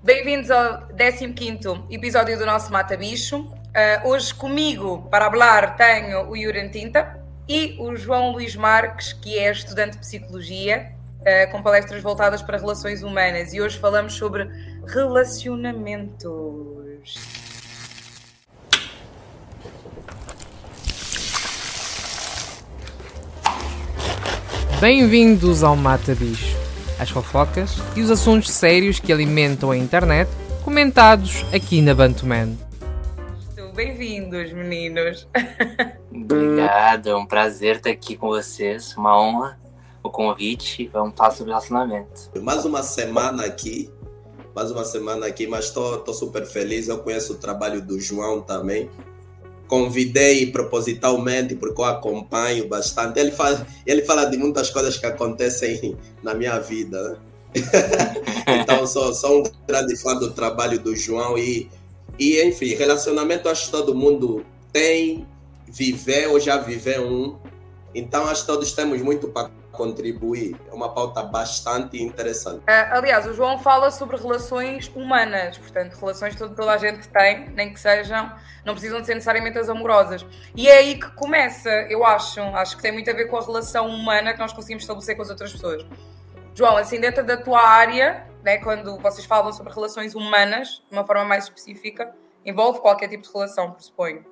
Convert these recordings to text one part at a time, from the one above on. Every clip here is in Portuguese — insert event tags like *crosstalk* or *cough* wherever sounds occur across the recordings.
Bem-vindos ao 15 episódio do nosso Mata Bicho. Uh, hoje comigo, para falar, tenho o Yuran Tinta e o João Luís Marques, que é estudante de Psicologia, uh, com palestras voltadas para relações humanas. E hoje falamos sobre relacionamentos. Bem-vindos ao Mata Bicho as fofocas e os assuntos sérios que alimentam a internet, comentados aqui na Bantuman. Bem-vindos, meninos. *laughs* Obrigado, é um prazer estar aqui com vocês, uma honra o convite. Vamos falar sobre relacionamento. Mais uma semana aqui, mais uma semana aqui, mas estou super feliz. Eu conheço o trabalho do João também convidei propositalmente porque eu acompanho bastante. Ele fala, ele fala de muitas coisas que acontecem na minha vida. Né? *laughs* então, sou, sou um grande fã do trabalho do João e, e, enfim, relacionamento acho que todo mundo tem, viver ou já viveu um. Então, acho que todos temos muito para contribuir. É uma pauta bastante interessante. Uh, aliás, o João fala sobre relações humanas, portanto, relações que toda a gente tem, nem que sejam, não precisam de ser necessariamente as amorosas. E é aí que começa, eu acho, acho que tem muito a ver com a relação humana que nós conseguimos estabelecer com as outras pessoas. João, assim, dentro da tua área, né, quando vocês falam sobre relações humanas, de uma forma mais específica, envolve qualquer tipo de relação, pressuponho.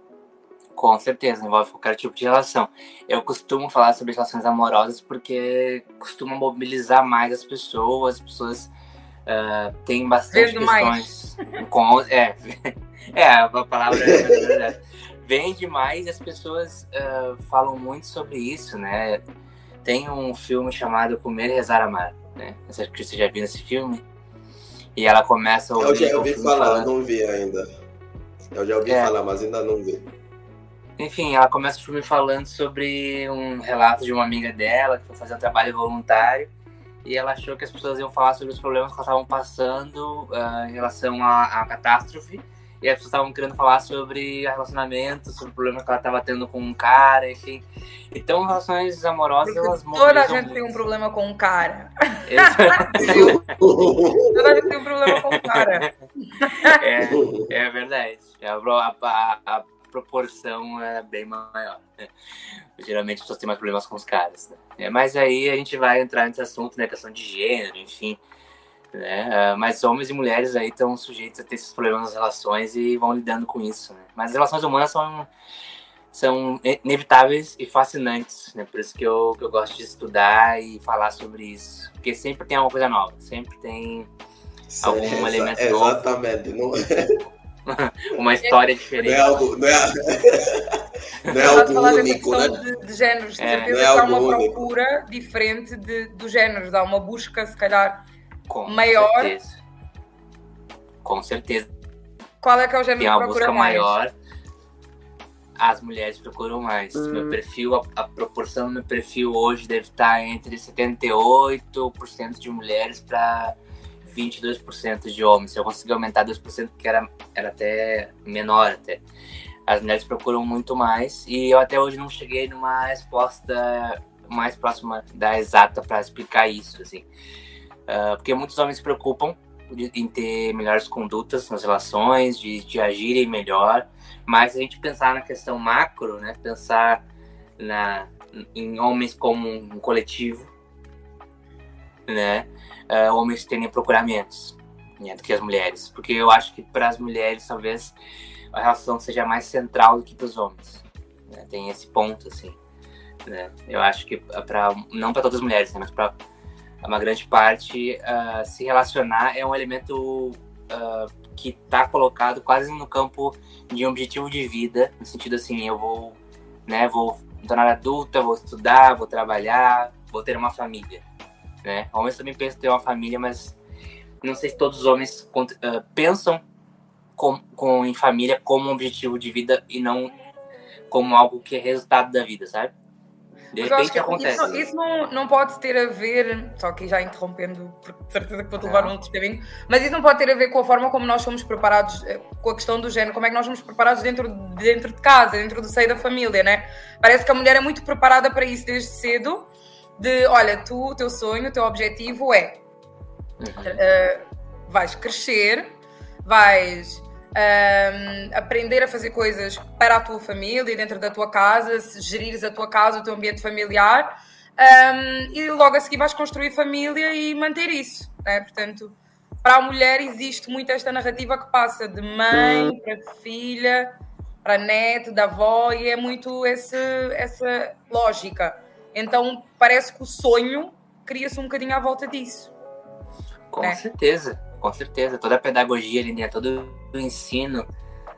Com certeza, envolve qualquer tipo de relação. Eu costumo falar sobre relações amorosas porque costuma mobilizar mais as pessoas, as pessoas uh, têm bastante Vendo questões. Mais. Com, é, *laughs* é, a palavra é verdade. Vende mais e as pessoas uh, falam muito sobre isso, né? Tem um filme chamado Comer, Rezar, Amar, né? Você já viu esse filme? E ela começa a ouvir. Eu já ouvi falar, falando... não vi ainda. Eu já ouvi é. falar, mas ainda não vi. Enfim, ela começa o filme falando sobre um relato de uma amiga dela que foi fazer um trabalho voluntário e ela achou que as pessoas iam falar sobre os problemas que elas estavam passando uh, em relação à, à, catástrofe e as pessoas estavam querendo falar sobre relacionamento, sobre problemas que ela estava tendo com um cara, enfim. Então, relações amorosas, Porque elas Toda a gente muito. tem um problema com um cara. toda a gente tem um problema com um cara. *laughs* É, é verdade. A, a, a, proporção é bem maior. Né? Geralmente as pessoas têm mais problemas com os caras. Né? É, mas aí a gente vai entrar nesse assunto, né? Questão de gênero, enfim. Né? Ah, mas homens e mulheres aí estão sujeitos a ter esses problemas nas relações e vão lidando com isso. Né? Mas as relações humanas são, são inevitáveis e fascinantes. Né? Por isso que eu, que eu gosto de estudar e falar sobre isso. Porque sempre tem alguma coisa nova, sempre tem algum elemento exatamente. novo. Exatamente. *laughs* *laughs* uma história diferente. Não é algo, não é, *laughs* não é algo único, né? De, de géneros, de é, certeza é que há uma único. procura diferente de, dos géneros, há uma busca, se calhar, Com maior. Certeza. Com certeza. Qual é que é o Tem uma que procura busca mais? maior. As mulheres procuram mais. Hum. Meu perfil, a, a, proporção do meu perfil hoje deve estar entre 78% de mulheres para 22% de homens. Eu conseguir aumentar 2%, porque era, era até menor até. As mulheres procuram muito mais e eu até hoje não cheguei numa resposta mais próxima da exata para explicar isso, assim. Uh, porque muitos homens se preocupam de, em ter melhores condutas nas relações, de, de agirem melhor, mas se a gente pensar na questão macro, né, pensar na, em homens como um coletivo, né, uh, homens terem procuramentos né, do que as mulheres. Porque eu acho que para as mulheres, talvez, a relação seja mais central do que para os homens. Né? Tem esse ponto, assim. Né? Eu acho que, para não para todas as mulheres, né, mas para uma grande parte, uh, se relacionar é um elemento uh, que está colocado quase no campo de um objetivo de vida, no sentido assim, eu vou, né, vou tornar adulta, vou estudar, vou trabalhar, vou ter uma família né? Homens também pensam em ter uma família, mas não sei se todos os homens uh, pensam com, com, em família como um objetivo de vida e não como algo que é resultado da vida, sabe? De repente acontece. Isso, isso, não, não pode ter a ver, só que já interrompendo, porque de certeza que vou te levar um outro caminho, mas isso não pode ter a ver com a forma como nós somos preparados, eh, com a questão do género, como é que nós somos preparados dentro, dentro de casa, dentro do seio da família, né? Parece que a mulher é muito preparada para isso desde cedo de olha, tu, o teu sonho, o teu objetivo é uhum. uh, vais crescer, vais um, aprender a fazer coisas para a tua família, dentro da tua casa, gerires a tua casa, o teu ambiente familiar, um, e logo a seguir vais construir família e manter isso. Né? Portanto, para a mulher existe muito esta narrativa que passa de mãe para filha, para neto, da avó, e é muito esse, essa lógica. Então parece que o sonho cria-se um bocadinho à volta disso. Com né? certeza, com certeza. Toda a pedagogia ali, né? todo o ensino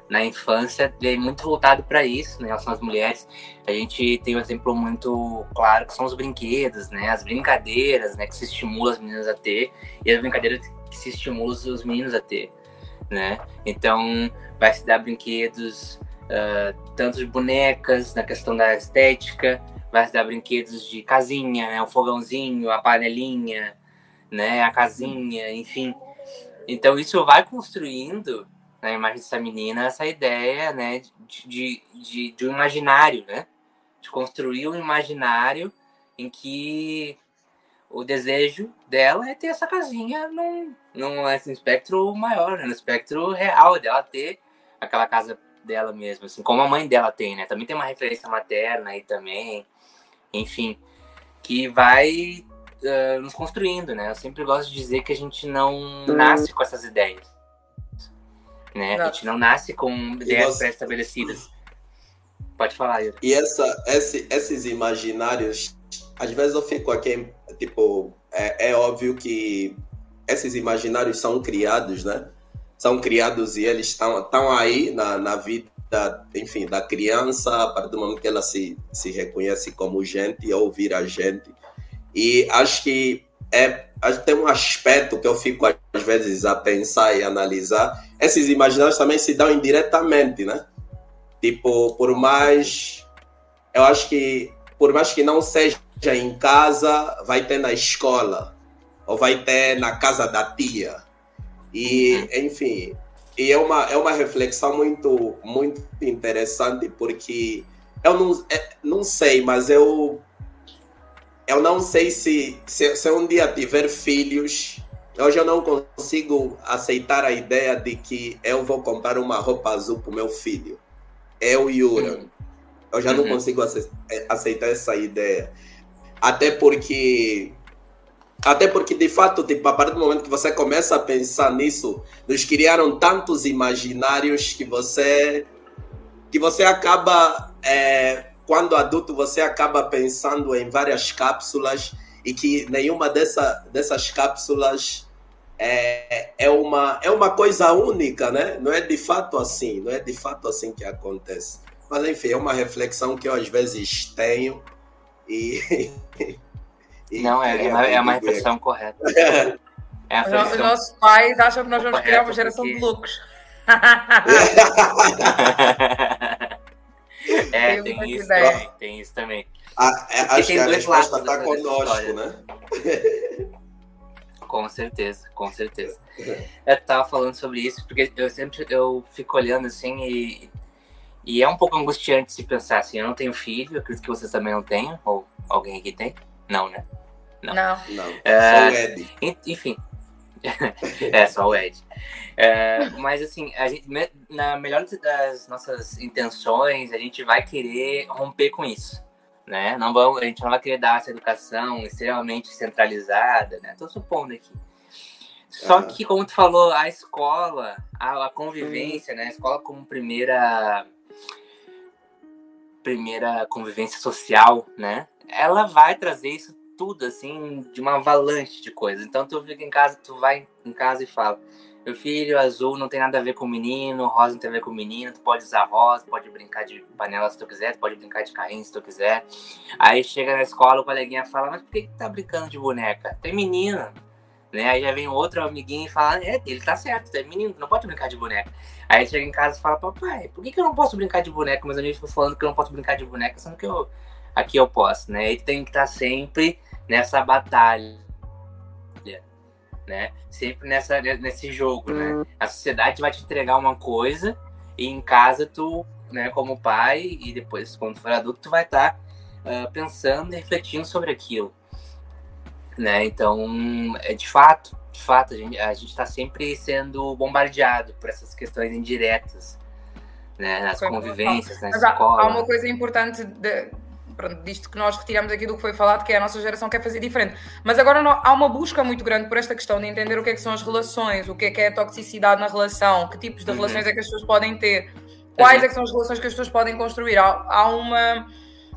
na infância é muito voltado para isso, né? São as mulheres. A gente tem um exemplo muito claro que são os brinquedos, né? As brincadeiras, né? Que se estimulam as meninas a ter e as brincadeiras que se estimulam os meninos a ter, né? Então, vai se dar brinquedos uh, tanto de bonecas, na questão da estética, vai dar brinquedos de casinha, né? O fogãozinho, a panelinha, né? A casinha, enfim. Então isso vai construindo na imagem dessa menina essa ideia, né? De, de, de, um imaginário, né? De construir um imaginário em que o desejo dela é ter essa casinha num, num assim, espectro maior, né? no espectro real dela ter aquela casa dela mesmo, assim, como a mãe dela tem, né? Também tem uma referência materna aí também, enfim, que vai uh, nos construindo, né? Eu sempre gosto de dizer que a gente não nasce com essas ideias, né? Não. A gente não nasce com ideias você... pré-estabelecidas. Pode falar, Yuri. E essa, esse, esses imaginários, às vezes eu fico aqui, tipo, é, é óbvio que esses imaginários são criados, né? são criados e eles estão aí na, na vida, enfim, da criança, a partir do momento que ela se, se reconhece como gente ou vira gente. E acho que é, tem um aspecto que eu fico às vezes a pensar e analisar. Esses imaginários também se dão indiretamente, né? Tipo, por mais. Eu acho que, por mais que não seja em casa, vai ter na escola, ou vai ter na casa da tia e, enfim, e é uma, é uma reflexão muito, muito interessante, porque eu não, é, não sei, mas eu, eu não sei se, se, se um dia tiver filhos, hoje eu não consigo aceitar a ideia de que eu vou comprar uma roupa azul para o meu filho. Eu e Uran. Eu já uhum. não consigo aceitar essa ideia. Até porque até porque, de fato, tipo, a partir do momento que você começa a pensar nisso, nos criaram tantos imaginários que você que você acaba, é, quando adulto, você acaba pensando em várias cápsulas e que nenhuma dessa, dessas cápsulas é, é, uma, é uma coisa única, né? Não é de fato assim, não é de fato assim que acontece. Mas, enfim, é uma reflexão que eu às vezes tenho e *laughs* Não, é, é, uma, é uma reflexão correta. *laughs* É Os nossos pais acham que nós vamos criar uma geração porque... de loucos. *laughs* é, tem isso, também, tem isso também. Ah, é, acho que a resposta está conosco, né? Com certeza, com certeza. Eu tava falando sobre isso porque eu sempre eu fico olhando assim e, e é um pouco angustiante se pensar assim, eu não tenho filho, acredito que vocês também não tenham, ou alguém aqui tem? Não, né? Não. Não, não. É, só o Ed. Enfim. *laughs* é, só o Ed. É, mas assim, a gente, na melhor das nossas intenções, a gente vai querer romper com isso. Né? Não vamos, a gente não vai querer dar essa educação extremamente centralizada, né? Tô supondo aqui. Só que, como tu falou, a escola, a, a convivência, né? A escola como primeira primeira convivência social, né? Ela vai trazer isso tudo, assim, de uma avalanche de coisas. Então tu fica em casa, tu vai em casa e fala: Meu filho, azul não tem nada a ver com menino, rosa não tem a ver com menino, tu pode usar rosa, pode brincar de panela se tu quiser, tu pode brincar de carrinho se tu quiser. Aí chega na escola, o coleguinha fala: Mas por que, que tá brincando de boneca? Tem menino. Né? Aí já vem outro amiguinho e fala: É, ele tá certo, é menino, não pode brincar de boneca. Aí chega em casa e fala: Papai, por que, que eu não posso brincar de boneca? Meus amigos ficam falando que eu não posso brincar de boneca, sendo que eu aqui eu posso, né? E tem que estar tá sempre nessa batalha, né? Sempre nessa, nesse jogo, né? Uhum. A sociedade vai te entregar uma coisa e em casa tu, né, como pai e depois quando for adulto tu vai estar tá, uh, pensando e refletindo sobre aquilo. né? Então, é de fato, de fato, a gente a está sempre sendo bombardeado por essas questões indiretas, né? Nas convivências, na escola. Há uma coisa importante de, pronto, disto que nós retiramos aqui do que foi falado, que é a nossa geração quer fazer diferente. Mas agora não, há uma busca muito grande por esta questão de entender o que é que são as relações, o que é que é a toxicidade na relação, que tipos de uhum. relações é que as pessoas podem ter, quais uhum. é que são as relações que as pessoas podem construir. Há, há uma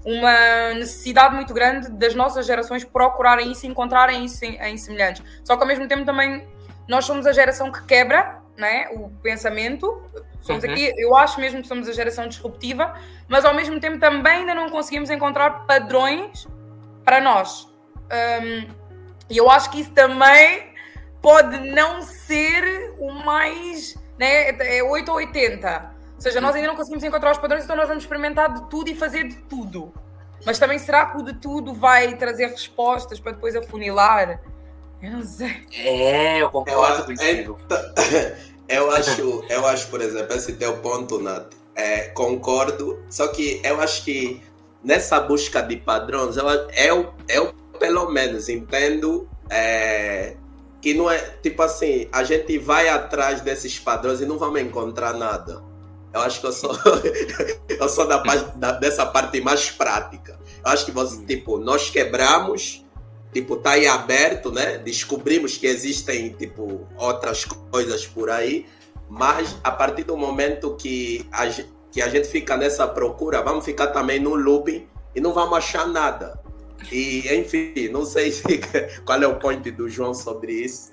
uma necessidade muito grande das nossas gerações procurarem isso e encontrarem isso em, em, semelhantes. Só que ao mesmo tempo também nós somos a geração que quebra né, o pensamento. Somos uhum. aqui, eu acho mesmo que somos a geração disruptiva, mas ao mesmo tempo também ainda não conseguimos encontrar padrões para nós. Um, e eu acho que isso também pode não ser o mais. Né, é 8 ou 80. Ou seja, nós ainda não conseguimos encontrar os padrões, então nós vamos experimentar de tudo e fazer de tudo. Mas também será que o de tudo vai trazer respostas para depois afunilar? Eu não sei. É, eu concordo contigo. *laughs* Eu acho, eu acho, por exemplo, esse teu ponto, Nath, é, concordo, só que eu acho que nessa busca de padrões, eu, eu, eu pelo menos entendo é, que não é, tipo assim, a gente vai atrás desses padrões e não vamos encontrar nada. Eu acho que eu sou, *laughs* eu sou da, da, dessa parte mais prática. Eu acho que você, hum. tipo, nós quebramos, tipo, tá aí aberto, né? Descobrimos que existem, tipo, outras coisas por aí, mas a partir do momento que a, que a gente fica nessa procura, vamos ficar também no looping e não vamos achar nada. E, enfim, não sei se, *laughs* qual é o point do João sobre isso.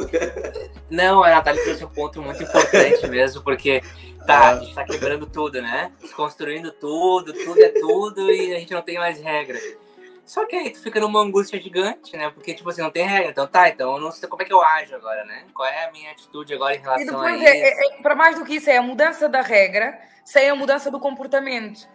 Não, a Natália trouxe um ponto muito importante *laughs* mesmo, porque tá, a gente tá quebrando tudo, né? Construindo tudo, tudo é tudo e a gente não tem mais regra. Só que aí tu fica numa angústia gigante, né? Porque, tipo assim, não tem regra. Então tá, então eu não sei como é que eu ajo agora, né? Qual é a minha atitude agora em relação e depois a isso? É, é, para mais do que isso, é a mudança da regra sem a mudança do comportamento.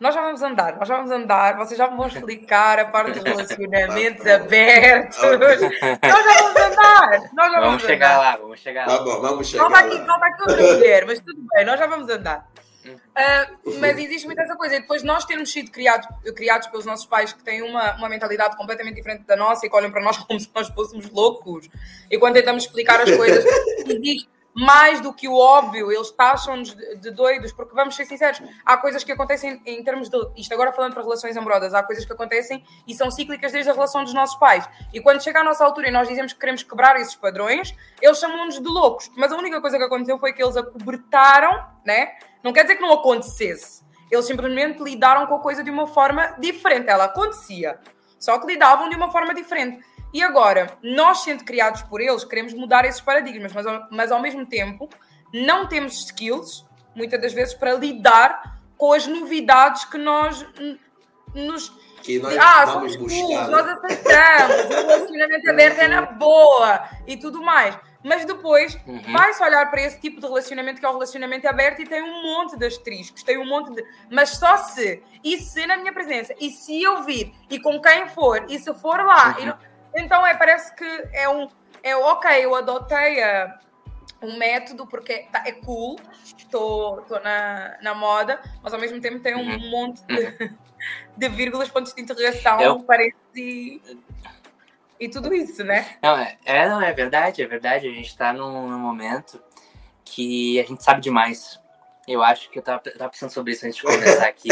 Nós já vamos andar, nós já vamos andar, vocês já vão explicar a parte dos relacionamentos *laughs* abertos. *laughs* nós já vamos andar. Nós já vamos, vamos chegar andar. lá, vamos chegar tá lá. Tá bom, vamos chegar. Não está aqui, não está aqui outra mulher, mas tudo bem, nós já vamos andar. Uh, mas existe muita essa coisa. E depois nós termos sido criados, criados pelos nossos pais que têm uma, uma mentalidade completamente diferente da nossa e que olham para nós *laughs* como se nós fôssemos loucos. E quando tentamos explicar as coisas, *laughs* existe mais do que o óbvio, eles taxam-nos de, doidos, porque vamos ser sinceros, há coisas que acontecem em termos de. Isto agora falando para relações amorosas, há coisas que acontecem e são cíclicas desde a relação dos nossos pais. E quando chega a nossa altura e nós dizemos que queremos quebrar esses padrões, eles chamam-nos de loucos. Mas a única coisa que aconteceu foi que eles acobertaram, né? Não quer dizer que não acontecesse. Eles simplesmente lidaram com a coisa de uma forma diferente. Ela acontecia, só que lidavam de uma forma diferente. E agora, nós sendo criados por eles, queremos mudar esses paradigmas, mas, mas ao mesmo tempo não temos skills, muitas das vezes, para lidar com as novidades que nós nos. Que nós ah, vamos buscar. Nós aceitamos, o relacionamento aberto é na boa e tudo mais. Mas depois uhum. vai-se olhar para esse tipo de relacionamento que é o relacionamento aberto e tem um monte de asteriscos, tem um monte de. Mas só se, e se na minha presença, e se eu vir, e com quem for, e se for lá, uhum. então é, parece que é um. É ok, eu adotei a, um método porque tá, é cool, estou na, na moda, mas ao mesmo tempo tem um uhum. monte de, uhum. *laughs* de vírgulas, pontos de interrogação, eu... parece. E, tudo isso, né? Não, é, é, não, é verdade, é verdade. A gente está num, num, momento que a gente sabe demais. Eu acho que eu tava, tava pensando sobre isso antes de começar aqui.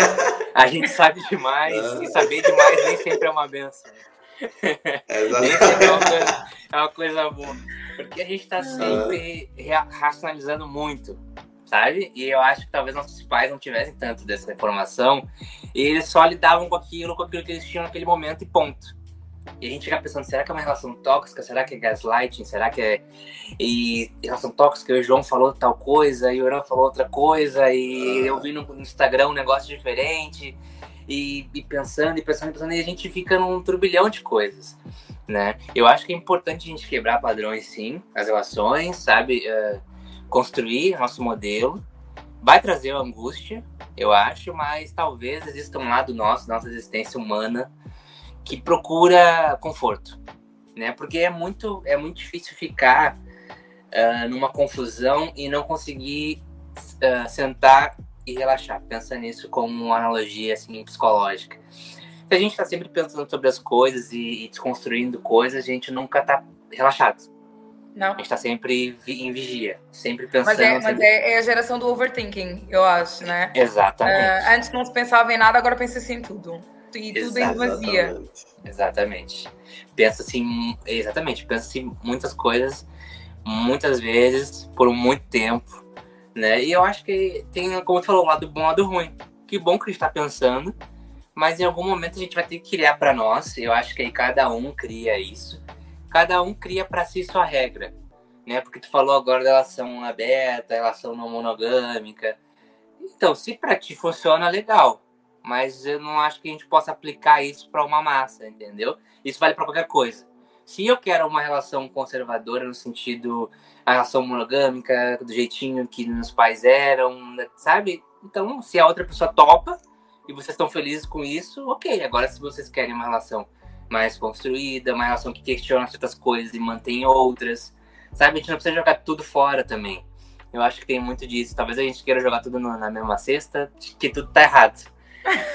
A gente sabe demais *laughs* e saber demais nem sempre é uma benção. Nem sempre é uma, coisa, é uma coisa boa. Porque a gente está sempre racionalizando muito, sabe? E eu acho que talvez nossos pais não tivessem tanto dessa informação e eles só lidavam com aquilo, com aquilo que eles tinham naquele momento e ponto. E a gente fica pensando, será que é uma relação tóxica? Será que é gaslighting? Será que é. E relação tóxica, o João falou tal coisa, e o Irã falou outra coisa, e eu vi no Instagram um negócio diferente e, e pensando e pensando e pensando, e a gente fica num turbilhão de coisas, né? Eu acho que é importante a gente quebrar padrões, sim, as relações, sabe? Uh, construir nosso modelo. Vai trazer angústia, eu acho, mas talvez exista um lado nosso, nossa existência humana, que procura conforto, né? Porque é muito, é muito difícil ficar uh, numa confusão e não conseguir uh, sentar e relaxar. Pensa nisso como uma analogia assim, psicológica. Se a gente tá sempre pensando sobre as coisas e, e desconstruindo coisas, a gente nunca tá relaxado. Não. A gente tá sempre em vigia, sempre pensando. Mas, é, mas sempre- é, é a geração do overthinking, eu acho, né? Exatamente. Ah, antes não se pensava em nada, agora pensa-se em tudo. E tudo em demasia. Exatamente. Exatamente. Pensa assim, exatamente, pensa assim muitas coisas, muitas vezes, por muito tempo, né? E eu acho que tem, como tu falou, um lado bom e um lado ruim. Que bom que a gente tá pensando, mas em algum momento a gente vai ter que criar para nós. Eu acho que aí cada um cria isso. Cada um cria para si sua regra, né? Porque tu falou agora da relação aberta, relação não monogâmica. Então, se para ti funciona, legal. Mas eu não acho que a gente possa aplicar isso para uma massa, entendeu? Isso vale para qualquer coisa. Se eu quero uma relação conservadora no sentido a relação monogâmica, do jeitinho que meus pais eram, né, sabe? Então, se a outra pessoa topa e vocês estão felizes com isso, ok. Agora, se vocês querem uma relação mais construída, uma relação que questiona certas coisas e mantém outras, sabe? A gente não precisa jogar tudo fora também. Eu acho que tem muito disso. Talvez a gente queira jogar tudo na mesma cesta, que tudo tá errado.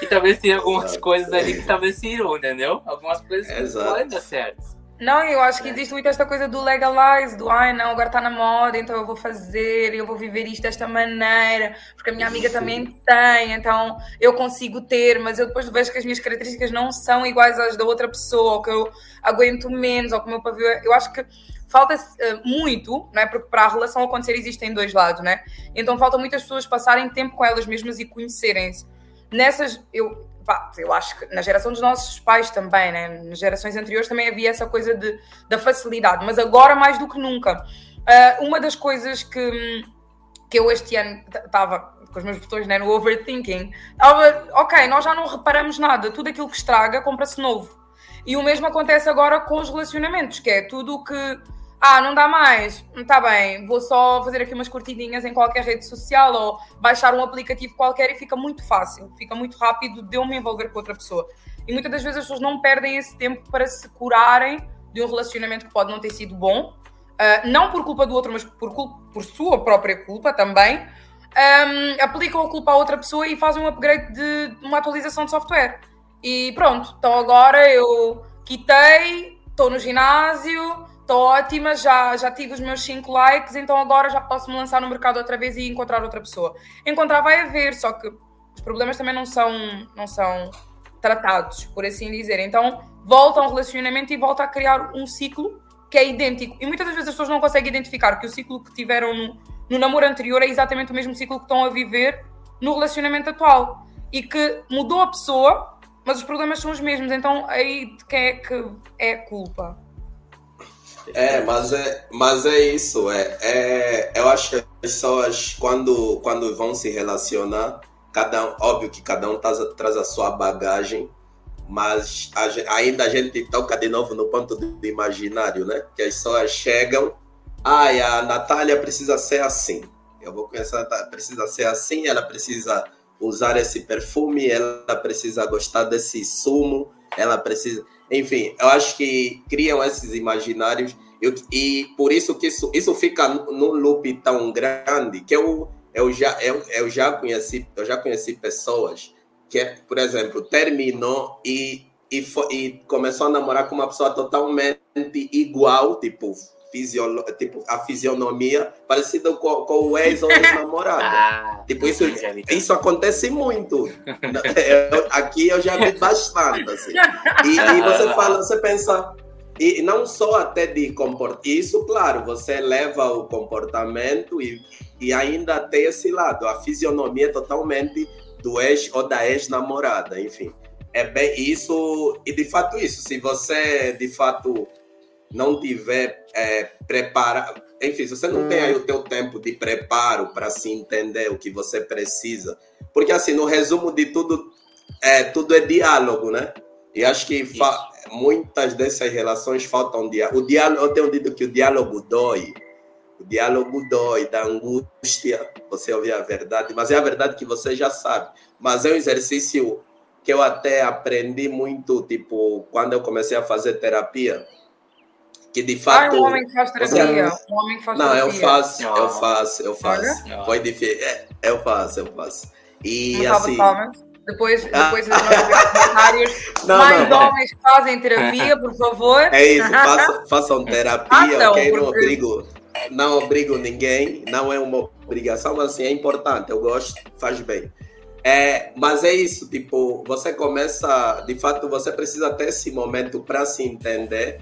E talvez tenha algumas Exato. coisas ali que talvez sirvam, entendeu? Algumas coisas que Exato. podem dar certo. Não, eu acho que É. existe muito esta coisa do legalize, do ai não, agora está na moda, então eu vou fazer, eu vou viver isto desta maneira, porque a minha amiga também tem, então eu consigo ter, mas eu depois vejo que as minhas características não são iguais às da outra pessoa, ou que eu aguento menos, ou que o meu pavio. é- Eu acho que falta eh, muito, não é? Porque para a relação acontecer existem dois lados, né? Então falta muitas pessoas passarem tempo com elas mesmas e conhecerem-se. Nessas, eu, eu acho que na geração dos nossos pais também, né? Nas gerações anteriores também havia essa coisa de, da facilidade, mas agora mais do que nunca. Ah, uma das coisas que, que eu este ano estava com os meus botões né, no overthinking, estava, ok, nós já não reparamos nada, tudo aquilo que estraga compra-se novo. E o mesmo acontece agora com os relacionamentos, que é tudo o que ah, não dá mais, está bem, vou só fazer aqui umas curtidinhas em qualquer rede social ou baixar um aplicativo qualquer e fica muito fácil, fica muito rápido de eu me envolver com outra pessoa. E muitas das vezes as pessoas não perdem esse tempo para se curarem de um relacionamento que pode não ter sido bom, ah, não por culpa do outro, mas por, por sua própria culpa também. Ahm, aplicam a culpa à outra pessoa e fazem um upgrade de uma atualização de software. E pronto, então agora eu quitei, estou no ginásio, estou ótima, já, já tive os meus 5 likes, então agora já posso me lançar no mercado outra vez e encontrar outra pessoa. Encontrar vai haver, só que os problemas também não são, não são tratados, por assim dizer. Então volta a um relacionamento e volta a criar um ciclo que é idêntico. E muitas das vezes as pessoas não conseguem identificar que o ciclo que tiveram no, no namoro anterior é exatamente o mesmo ciclo que estão a viver no relacionamento atual. E que mudou a pessoa, mas os problemas são os mesmos. Então aí de quem é que é culpa? É, mas é, mas é isso. É, é, eu acho que as pessoas, quando, quando vão se relacionar, cada um, óbvio que cada um traz, traz a sua bagagem, mas a ainda a gente toca de novo no ponto do, imaginário, né? Que as pessoas chegam, ai, a Natália precisa ser assim. Eu vou conhecer a Natália, precisa ser assim, ela precisa usar esse perfume, ela precisa gostar desse sumo, ela precisa. Enfim, eu acho que criam esses imaginários. Eu- e por isso que isso, isso fica nu- num loop tão grande que eu, eu, já, eu, eu, já conheci, eu já conheci pessoas que, por exemplo, terminou e, e, fo- e começou a namorar com uma pessoa totalmente igual, tipo, fisiolo, tipo a fisionomia parecida com, com o ex ou *laughs* ex-namorado. Ah, Tipo, isso, isso acontece muito. *laughs* Aqui eu já vi bastante. Assim. E, e você *laughs* fala, você pensa, e não só até de comportamento, isso, claro, você leva o comportamento e, e ainda tem esse lado, a fisionomia totalmente do ex ou da ex-namorada, enfim. É bem isso, e de fato isso, se você de fato não tiver é, preparado, enfim, se você não tem aí o teu tempo de preparo para se entender o que você precisa, porque assim, no resumo de tudo, é, tudo é diálogo, né? E acho que fa- muitas dessas relações faltam diálogo. O diálogo, eu tenho dito que o diálogo dói. O diálogo dói, da angústia, você ouvir a verdade, mas é a verdade que você já sabe. Mas é um exercício que eu até aprendi muito, tipo, quando eu comecei a fazer terapia, que de Ah, fato... um homem que faz terapia. Um homem que faz Não, eu terapia. faço, eu Não. faço, eu faço. Olha. Foi difícil. É, eu faço, eu faço. E salva assim. Depois, ah. depois nossos comentários, *laughs* não, mais não. homens que fazem terapia, *laughs* por favor. É isso, façam, *laughs* façam terapia, ok? Não obrigo, não obrigo ninguém, não é uma obrigação, mas assim, é importante, eu gosto, faz bem. É, mas é isso, tipo, você começa, de fato, você precisa ter esse momento para se entender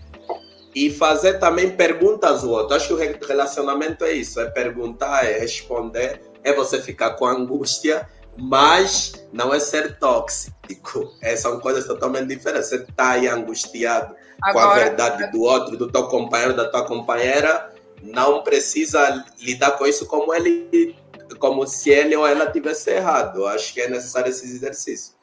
e fazer também perguntas ao outro. Acho que o relacionamento é isso, é perguntar, é responder, é você ficar com angústia, mas não é ser tóxico. É, são coisas totalmente diferentes. Você está aí angustiado Agora, com a verdade do outro, do teu companheiro, da tua companheira, não precisa lidar com isso como ele como se ele ou ela tivesse errado. Acho que é necessário esse exercício.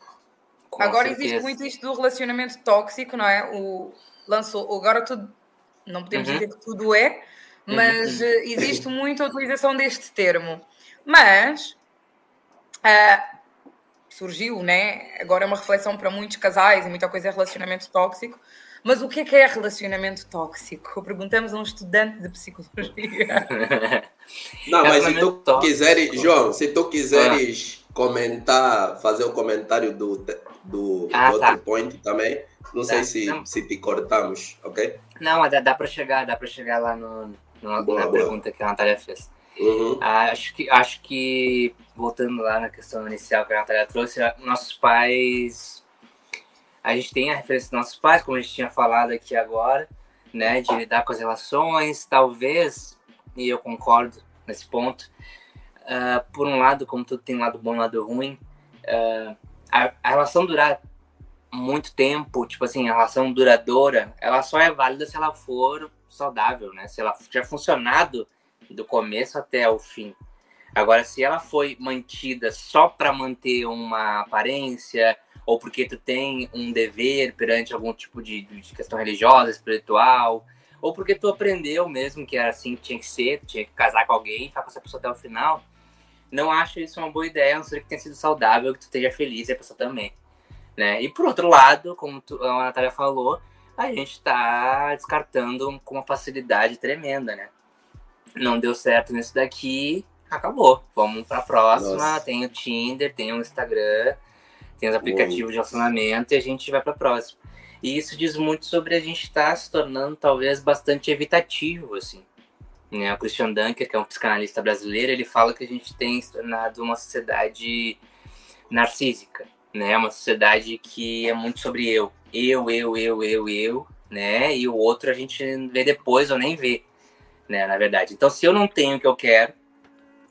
Com Agora certeza. existe muito isto do relacionamento tóxico, não é? O lançou agora tudo não podemos uhum. dizer que tudo é, mas uhum. Eh, existe muito a utilização deste termo. Mas uh, surgiu, né? Agora é uma reflexão para muitos casais e muita coisa é relacionamento tóxico. Mas o que é que é relacionamento tóxico? Perguntamos a um estudante de psicologia. Não, mas se tu tóxico. quiseres, João, se tu quiseres ah. comentar, fazer o um comentário do, do, ah, do tá. outro point também, não tá. sei se, não. se te cortamos, ok? Não, dá, dá para chegar, dá para chegar lá no, no boa, na boa. pergunta que a Natália fez. Uhum. Acho, que, acho que, voltando lá na questão inicial que a Natália trouxe, nossos pais. A gente tem a referência dos nossos pais, como a gente tinha falado aqui agora, né? De lidar com as relações, talvez, e eu concordo nesse ponto. Uh, por um lado, como tudo tem lado bom e lado ruim, uh, a, a relação durar muito tempo, tipo assim, a relação duradoura, ela só é válida se ela for saudável, né? Se ela tiver funcionado do começo até o fim. Agora, se ela foi mantida só para manter uma aparência, ou porque tu tem um dever perante algum tipo de, de, questão religiosa, espiritual, ou porque tu aprendeu mesmo que era assim que tinha que ser, tinha que casar com alguém, ficar com essa pessoa até o final, não acho isso uma boa ideia, a não ser que tenha sido saudável, que tu esteja feliz e a pessoa também. Né? E por outro lado, como tu, a Natália falou, a gente está descartando com uma facilidade tremenda, né? Não deu certo nisso daqui, acabou. Vamos para a próxima. Nossa. Tem o Tinder, tem o Instagram, tem os aplicativos de relacionamento e a gente vai para a próxima. E isso diz muito sobre a gente estar tá se tornando talvez bastante evitativo, assim. Né? O Christian Dunker, que é um psicanalista brasileiro, ele fala que a gente tem se tornado uma sociedade narcísica né? Uma sociedade que é muito sobre eu. Eu, eu, eu, eu, eu, né? E o outro a gente vê depois ou nem vê, né? Na verdade. Então, se eu não tenho o que eu quero,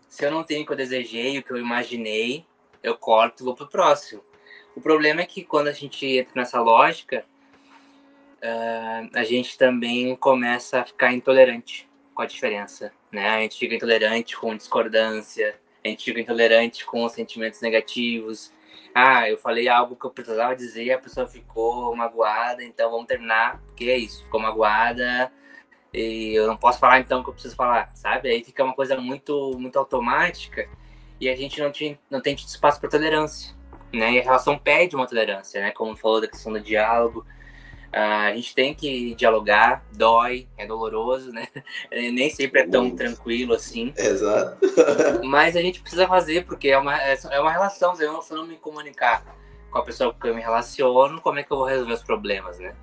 se eu não tenho o que eu desejei, o que eu imaginei, eu corto e vou pro próximo. O problema é que quando a gente entra nessa lógica, uh, a gente também começa a ficar intolerante com a diferença, né? A gente fica intolerante com discordância, a gente fica intolerante com sentimentos negativos, ah, eu falei algo que eu precisava dizer, a pessoa ficou magoada, então vamos terminar, porque é isso, ficou magoada e eu não posso falar então o que eu preciso falar, sabe? Aí fica uma coisa muito, muito automática e a gente não, tinha, não tem espaço para tolerância, né? E a relação pede uma tolerância, né? Como falou da questão do diálogo, Uh, a gente tem que dialogar, dói, é doloroso, né? *laughs* Nem sempre é tão Muito. tranquilo assim. Exato. *laughs* Mas a gente precisa fazer, porque é uma, é, é uma relação. Se eu, não, se eu não me comunicar com a pessoa com quem eu me relaciono, como é que eu vou resolver os problemas, né?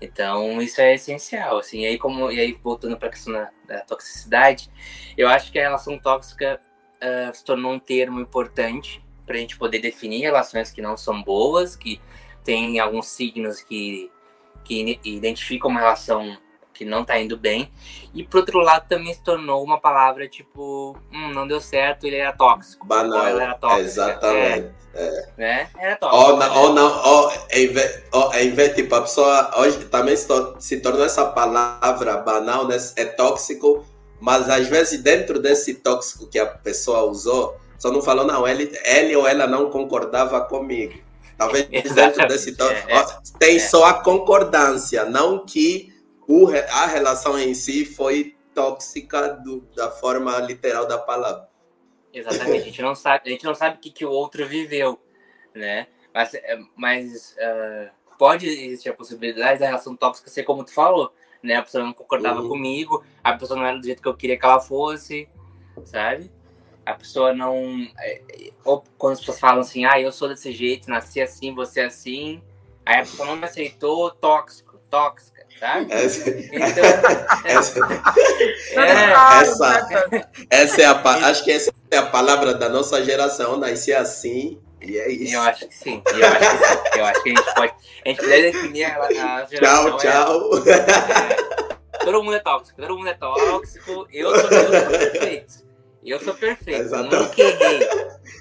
Então, isso é essencial, assim. E aí, como, e aí voltando para a questão da, da, toxicidade, eu acho que a relação tóxica uh, se tornou um termo importante para a gente poder definir relações que não são boas, que tem alguns signos que, que identificam uma relação que não tá indo bem. E por outro lado também se tornou uma palavra tipo, hum, não deu certo, ele era tóxico. Banal. Ela era tóxica. Exatamente. É, é. Né? Era tóxico. Ou, não, ou não, ou em vez, ou, em vez tipo, a pessoa hoje também se, se tornou essa palavra banal, né? É tóxico, mas às vezes dentro desse tóxico que a pessoa usou, só não falou, não, ele, ele ou ela não concordava comigo. Talvez *laughs* dentro desse é, é, tem é. só a concordância, não que o, a relação em si foi tóxica do, da forma literal da palavra. Exatamente, a gente não sabe, a gente não sabe o que, que o outro viveu, né? Mas, é, mas uh, pode existir a possibilidade da relação tóxica ser como tu falou, né? A pessoa não concordava uhum. comigo, a pessoa não era do jeito que eu queria que ela fosse, sabe? a pessoa não. É, é, Ou quando as pessoas falam assim, ah, eu sou desse jeito, nasci assim, você é assim. Aí a pessoa não me aceitou, tóxico, tóxica, sabe? *laughs* Essa, Então, *laughs* essa, é, essa- né? *laughs* essa é a, pa- acho que essa é a palavra da nossa geração, nascer assim, e é isso. eu acho que sim. Eu acho que sim. Eu acho que a gente pode. A gente pode definir a, a geração. Tchau, tchau. é- todo mundo é tóxico, todo mundo é tóxico. Eu sou, eu sou perfeito. Eu sou perfeito. Exatamente. Nunca errei.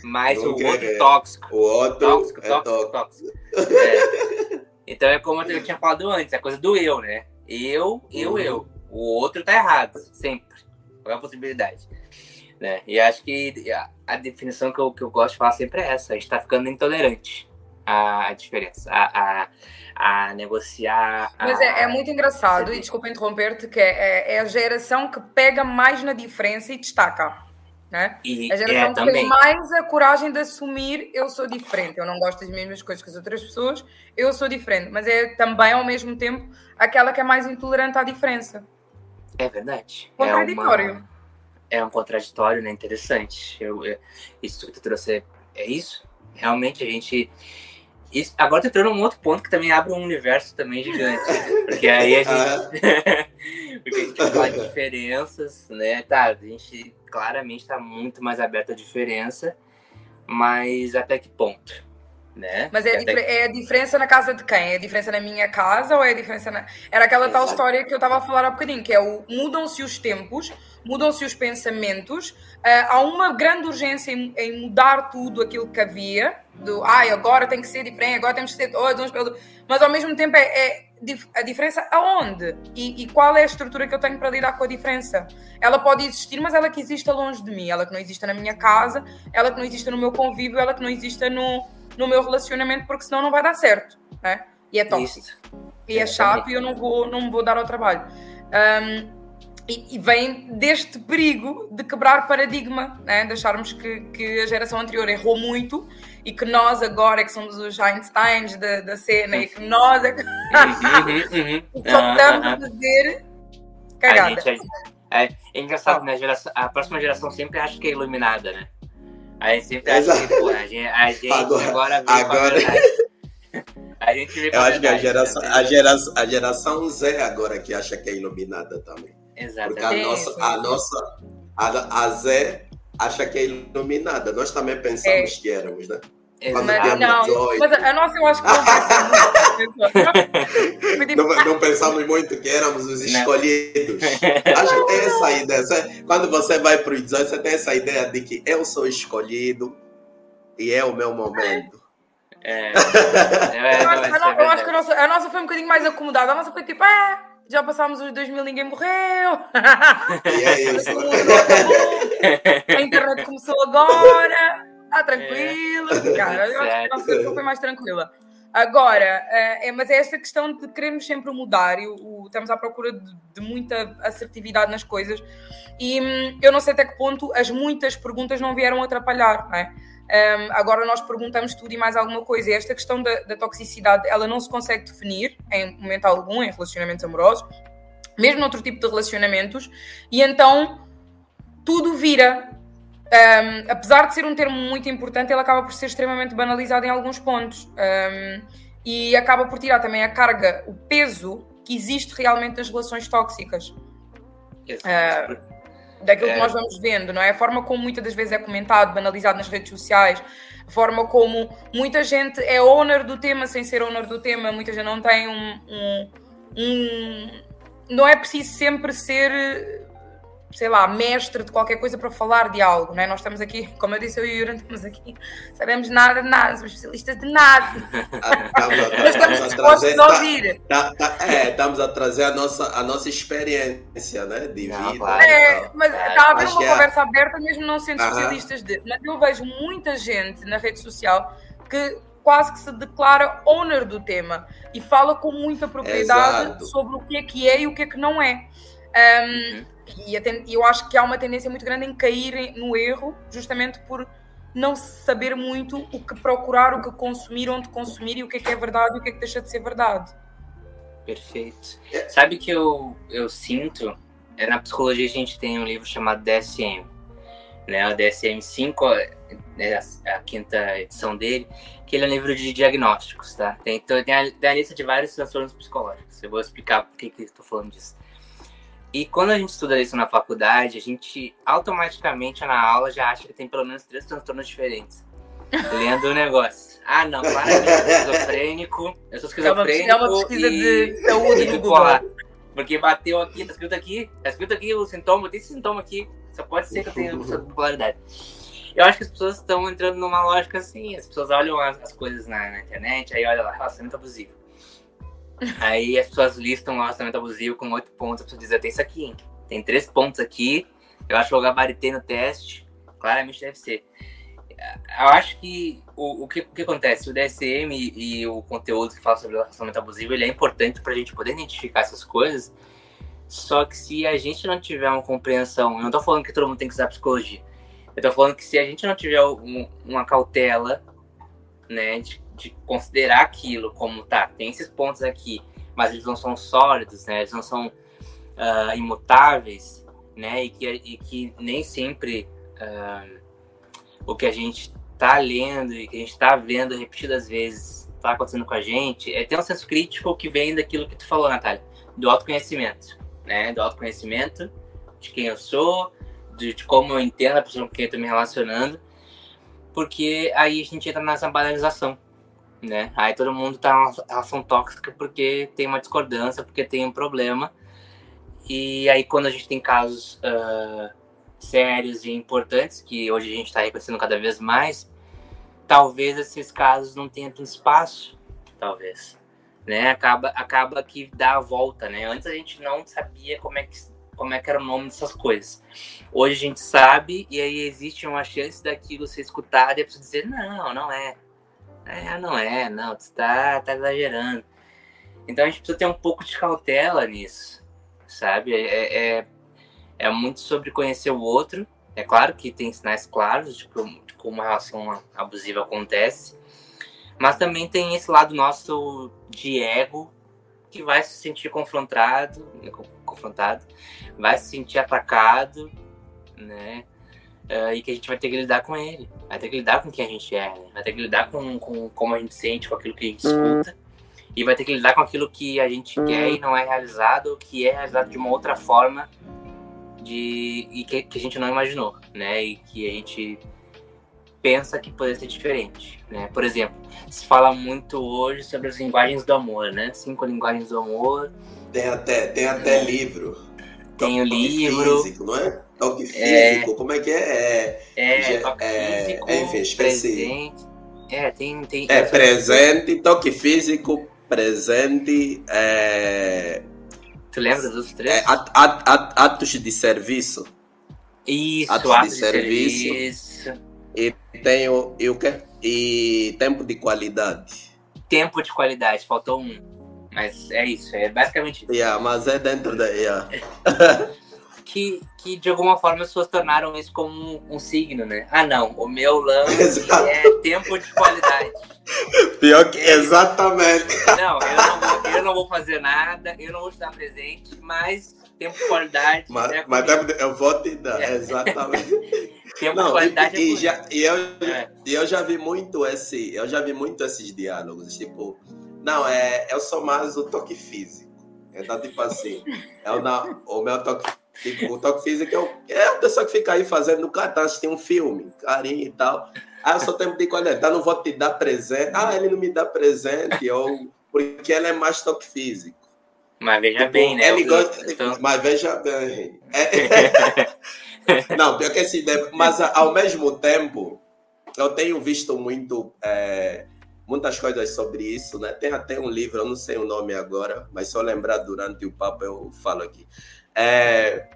Mas Nunca o outro errei. tóxico. O outro Tóxico, é tóxico, tóxico. tóxico. É. Então é como eu tinha falado antes, a coisa do eu, né? Eu, eu, Uhum. eu. O outro tá errado, sempre. Qual é a possibilidade? Né? E acho que a, a definição que eu, que eu gosto de falar sempre é essa: a gente tá ficando intolerante à, à diferença, a, a, a negociar. a- Mas é, é muito engraçado, Sim. e desculpa interromper-te, que é, é a geração que pega mais na diferença e destaca. Né? E A geração é, que também. tem mais a coragem de assumir eu sou diferente, eu não gosto das mesmas coisas que as outras pessoas, eu sou diferente, mas é também ao mesmo tempo aquela que é mais intolerante à diferença. É verdade. Contraditório. É, uma, é um contraditório, né? Interessante. Eu, eu- isso que tu trouxe é, é isso. Realmente a gente. Isso, agora tu entrou num outro ponto que também abre um universo também gigante. Porque aí a gente. *laughs* porque a gente vai falar de diferenças, né? Tá, a gente claramente tá muito mais aberto à diferença, mas até que ponto? Né? Mas é Até é a diferença na casa de quem? É a diferença na minha casa ou é a diferença na. Era aquela tal Exato. história que eu estava a falar há bocadinho, que é o mudam-se os tempos, mudam-se os pensamentos, ah, há uma grande urgência em, em mudar tudo aquilo que havia, do ai, agora tem que ser diferente, agora temos que ser todos uns pelos. Mas ao mesmo tempo é, é a diferença aonde? E, e qual é a estrutura que eu tenho para lidar com a diferença? Ela pode existir, mas ela que exista longe de mim, ela que não exista na minha casa, ela que não exista no meu convívio, ela que não exista no, no meu relacionamento, porque senão não vai dar certo, né? E é tóxico. Isso. E é chato e eu não vou, não me vou dar ao trabalho. Um, e, e vem deste perigo de quebrar paradigma, né? de acharmos que, que a geração anterior errou muito e que nós agora é que somos os Einsteins da, da cena e que nós é que Uhum, uhum. só *laughs* estamos Ah, a ah, fazer cagada. A gente, é, é engraçado, né? A, geração- a próxima geração sempre acha que é iluminada, né? A gente sempre acha que, pô, a gente, a gente Agora- agora, vê agora- a. *laughs* A gente vê Eu acho que a verdade, geração, né? a, geração, a geração Z agora que acha que é iluminada também. Porque a Exatamente. Nossa, a nossa, a, a Z acha que é iluminada. Nós também pensamos que éramos, né? Exato. Mas, não, 18. mas a nossa eu acho que não *laughs* Não, não pensamos muito que éramos os Não. escolhidos. *laughs* Acho que tem essa ideia. Você- Quando você vai para os 18, você tem essa ideia de que eu sou escolhido e é o meu momento. É, é, Eu não, acho, é eu acho que a nossa, a nossa foi um bocadinho mais acomodada. A nossa foi tipo, ah, já passámos os 2000, ninguém morreu. *laughs* E é. A internet começou agora. Está tranquilo. Cara, eu acho que a nossa foi- foi mais tranquila. Agora, é, mas é esta questão de querermos sempre mudar e o, o- estamos à procura de, de muita assertividade nas coisas e hum, eu não sei até que ponto as muitas perguntas não vieram atrapalhar, não é? Um, agora nós perguntamos tudo e mais alguma coisa. E esta questão da, da toxicidade, ela não se consegue definir em momento algum em relacionamentos amorosos, mesmo noutro tipo de relacionamentos, e então tudo vira. Um, apesar de ser um termo muito importante, ele acaba por ser extremamente banalizado em alguns pontos. Um, e acaba por tirar também a carga, o peso que existe realmente nas relações tóxicas Exato. Daquilo É. que nós vamos vendo, não é? A forma como muitas das vezes é comentado, banalizado nas redes sociais, a forma como muita gente é owner do tema sem ser owner do tema, muita gente não tem um. um- um- não é preciso sempre ser, sei lá, mestre de qualquer coisa para falar de algo, não é? Nós estamos aqui, como eu disse, eu e o Yuri, estamos aqui, sabemos nada de nada, somos especialistas de nada, Estamos a, mas estamos estamos a dispostos trazer, a tá- ouvir. tá- tá- é, estamos a trazer a nossa, a nossa experiência né, de Não, vida. claro. É, mas está a haver uma é. conversa aberta, mesmo não sendo Aham. especialistas de. Mas eu vejo muita gente na rede social que quase que se declara owner do tema e fala com muita propriedade Exato. sobre o que é que é e o que é que não é. Um, Uhum. E eu acho que há uma tendência muito grande em cair no erro, justamente por não saber muito o que procurar, o que consumir, onde consumir e o que é que é verdade e o que é que deixa de ser verdade. Perfeito. Sabe que eu, eu sinto? É, na psicologia a gente tem um livro chamado DSM, né, o DSM-5, né, a, a, quinta edição dele, que ele é um livro de diagnósticos, tá? Tem, então, tem, a, tem a lista de vários transtornos psicológicos. Eu vou explicar por que, que estou falando disso. E quando a gente estuda isso na faculdade, a gente automaticamente na aula já acha que tem pelo menos três transtornos diferentes. Lendo o negócio. Ah, não, para eu sou esquizofrênico. Eu sou esquizofrênico. É uma pesquisa e, de saúde do *laughs* Google. Porque bateu aqui, tá escrito aqui, tá escrito aqui o sintoma, tem esse sintoma aqui. Só pode ser que eu tenha essa popularidade. Eu acho que as pessoas estão entrando numa lógica assim, as pessoas olham as, as coisas na, na, internet, aí olha lá, relacionamento abusivo. Aí as pessoas listam o relacionamento abusivo com oito pontos, a pessoa diz, tem isso aqui, hein? tem três pontos aqui, eu acho que eu gabaritei no teste, claramente deve ser. Eu acho que o, o, que, que acontece, o DSM e, e o conteúdo que fala sobre o relacionamento abusivo, ele é importante para a gente poder identificar essas coisas, só que se a gente não tiver uma compreensão, eu não tô falando que todo mundo tem que usar psicologia. Eu tô falando que se a gente não tiver um, uma cautela, né, de, de, considerar aquilo como, tá, tem esses pontos aqui, mas eles não são sólidos, né, eles não são uh, imutáveis, né, e que, e que nem sempre uh, o que a gente tá lendo e que a gente tá vendo repetidas vezes tá acontecendo com a gente, é ter um senso crítico que vem daquilo que tu falou, Natália, do autoconhecimento né? Do autoconhecimento, de quem eu sou, de, de como eu entendo a pessoa com quem eu tô me relacionando. Porque aí a gente entra nessa banalização, né? Aí todo mundo tá numa relação tóxica porque tem uma discordância, porque tem um problema. E aí quando a gente tem casos uh, sérios e importantes, que hoje a gente está reconhecendo cada vez mais, talvez esses casos não tenham tanto espaço, talvez né? Acaba, acaba que dá a volta, né? Antes a gente não sabia como é que como é que era o nome dessas coisas. Hoje a gente sabe e aí existe uma chance daquilo ser escutado e a pessoa dizer não, não é, é não é, não, tu tá, tá exagerando. Então a gente precisa ter um pouco de cautela nisso, sabe? É, é, é muito sobre conhecer o outro. É claro que tem sinais claros de como, de como uma relação abusiva acontece, mas também tem esse lado nosso de ego que vai se sentir confrontado, confrontado, vai se sentir atacado, né? Uh, e que a gente vai ter que lidar com ele, vai ter que lidar com quem a gente é, né? vai ter que lidar com, com como a gente sente, com aquilo que a gente escuta, e vai ter que lidar com aquilo que a gente quer e não é realizado, que é realizado de uma outra forma de, e que, que a gente não imaginou, né? E que a gente pensa que poderia ser diferente, né? Por exemplo, se fala muito hoje sobre as linguagens do amor, né? Cinco linguagens do amor. Tem até, tem até é. livro. Tem o livro. Físico, não é? Toque é. físico, é, como é que é? É, é toque é, físico, é, enfim, presente. É, tem, tem. É, presente, toque físico, presente. É... Tu lembra dos três? É, at, at, at, atos de serviço. Isso, atos, atos de, de serviço. serviço. E tem o, e o quê? E tempo de qualidade. Tempo de qualidade, faltou um. Mas é isso, é basicamente isso. Yeah, mas é dentro da. Yeah. *laughs* que, que de alguma forma as pessoas tornaram isso como um, um signo, né? Ah, não, o meu lance *laughs* é tempo de qualidade. Pior que. É, exatamente. Não eu, não vou, eu não vou fazer nada, eu não vou te dar presente, mas tempo de qualidade. Mas, é mas eu vou te dar, é. *laughs* exatamente. Tempo não, de qualidade e, é e, já, e eu, é. eu já vi muito esse, eu já vi muito esses diálogos, tipo, não, é, eu sou mais o toque físico. Então, tipo assim, é o, não, o meu toque, tipo, o toque físico é, o, é a pessoa que fica aí fazendo cartão, assistir um filme, carinho e tal. Ah, eu sou tempo de qualidade, então não vou te dar presente. Ah, ele não me dá presente, ou porque ela é mais toque físico. Mas veja tipo, bem, né? Ele gosta, então... Mas veja bem. É... *laughs* Não, pior que assim, mas ao mesmo tempo, eu tenho visto muito, é, muitas coisas sobre isso, né? Tem até um livro, eu não sei o nome agora, mas eu lembrar durante o papo eu falo aqui. É,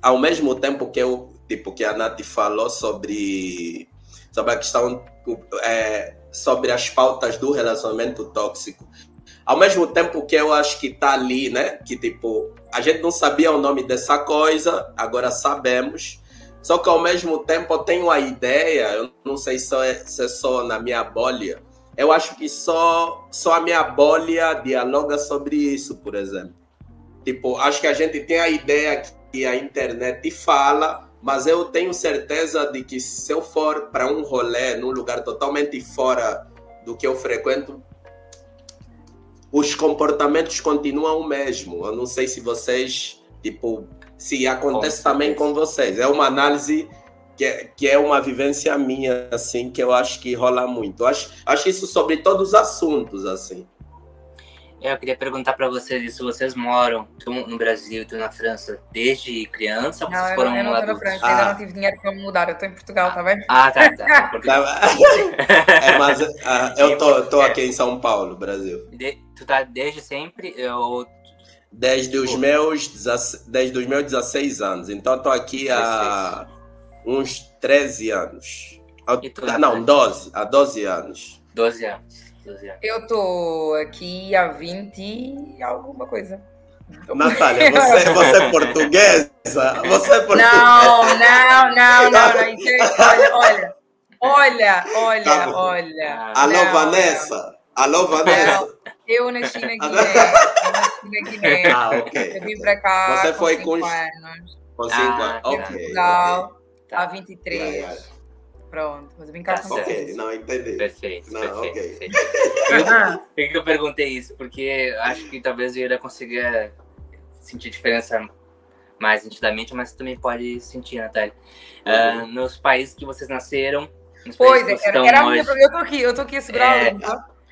ao mesmo tempo que eu, tipo, que a Nath falou sobre, sobre a questão, é, sobre as pautas do relacionamento tóxico, ao mesmo tempo que eu acho que tá ali, né? Que tipo, a gente não sabia o nome dessa coisa, agora sabemos. Só que ao mesmo tempo eu tenho a ideia, eu não sei se é, se é só na minha bolha, eu acho que só, só a minha bolha dialoga sobre isso, por exemplo. Tipo, acho que a gente tem a ideia que a internet fala, mas eu tenho certeza de que se eu for para um rolê num lugar totalmente fora do que eu frequento, os comportamentos continuam o mesmo. Eu não sei se vocês, tipo, se acontece com também com vocês. É uma análise que é, que é uma vivência minha, assim, que eu acho que rola muito. acho, acho isso sobre todos os assuntos, assim. Eu queria perguntar para vocês se vocês moram tu no Brasil e tu na França desde criança ou não, vocês foram eu não, eu não na França, ah. ainda não tive dinheiro para mudar, eu estou em Portugal, tá bem? Ah, tá, tá. Porque... *laughs* é, mas uh, *laughs* eu tô, tô aqui em São Paulo, Brasil. De, tu tá desde sempre ou Desde os, meus, desde os meus 16 anos. Então, estou aqui há uns 13 anos. Não, 12. Há 12 anos. 12 anos. Eu tô aqui há 20 e alguma coisa. Natália, *laughs* você, você é portuguesa? Você é portuguesa? Não, não, não, não, não. Olha, olha, olha, olha, tá olha. Alô, não, Vanessa? Alô, Vanessa? Não, eu nasci na Guiné. Eu nasci na Guiné. Ah, ok. Eu vim pra cá. Você foi com 5 anos. Com 5 ah, anos. Ok. Portugal, okay. Há 23. Yeah, yeah. Pronto, mas eu vim cá tá com Ok, não entendi. Perfeito, não, perfeito. Okay. perfeito. *laughs* Por que eu perguntei isso? Porque acho que talvez eu ia conseguir sentir diferença mais nitidamente, mas também pode sentir, Natália. Uhum. Uh, nos países que vocês nasceram. Nos pois, países era, era hoje, minha, eu tô aqui, eu tô aqui a segurar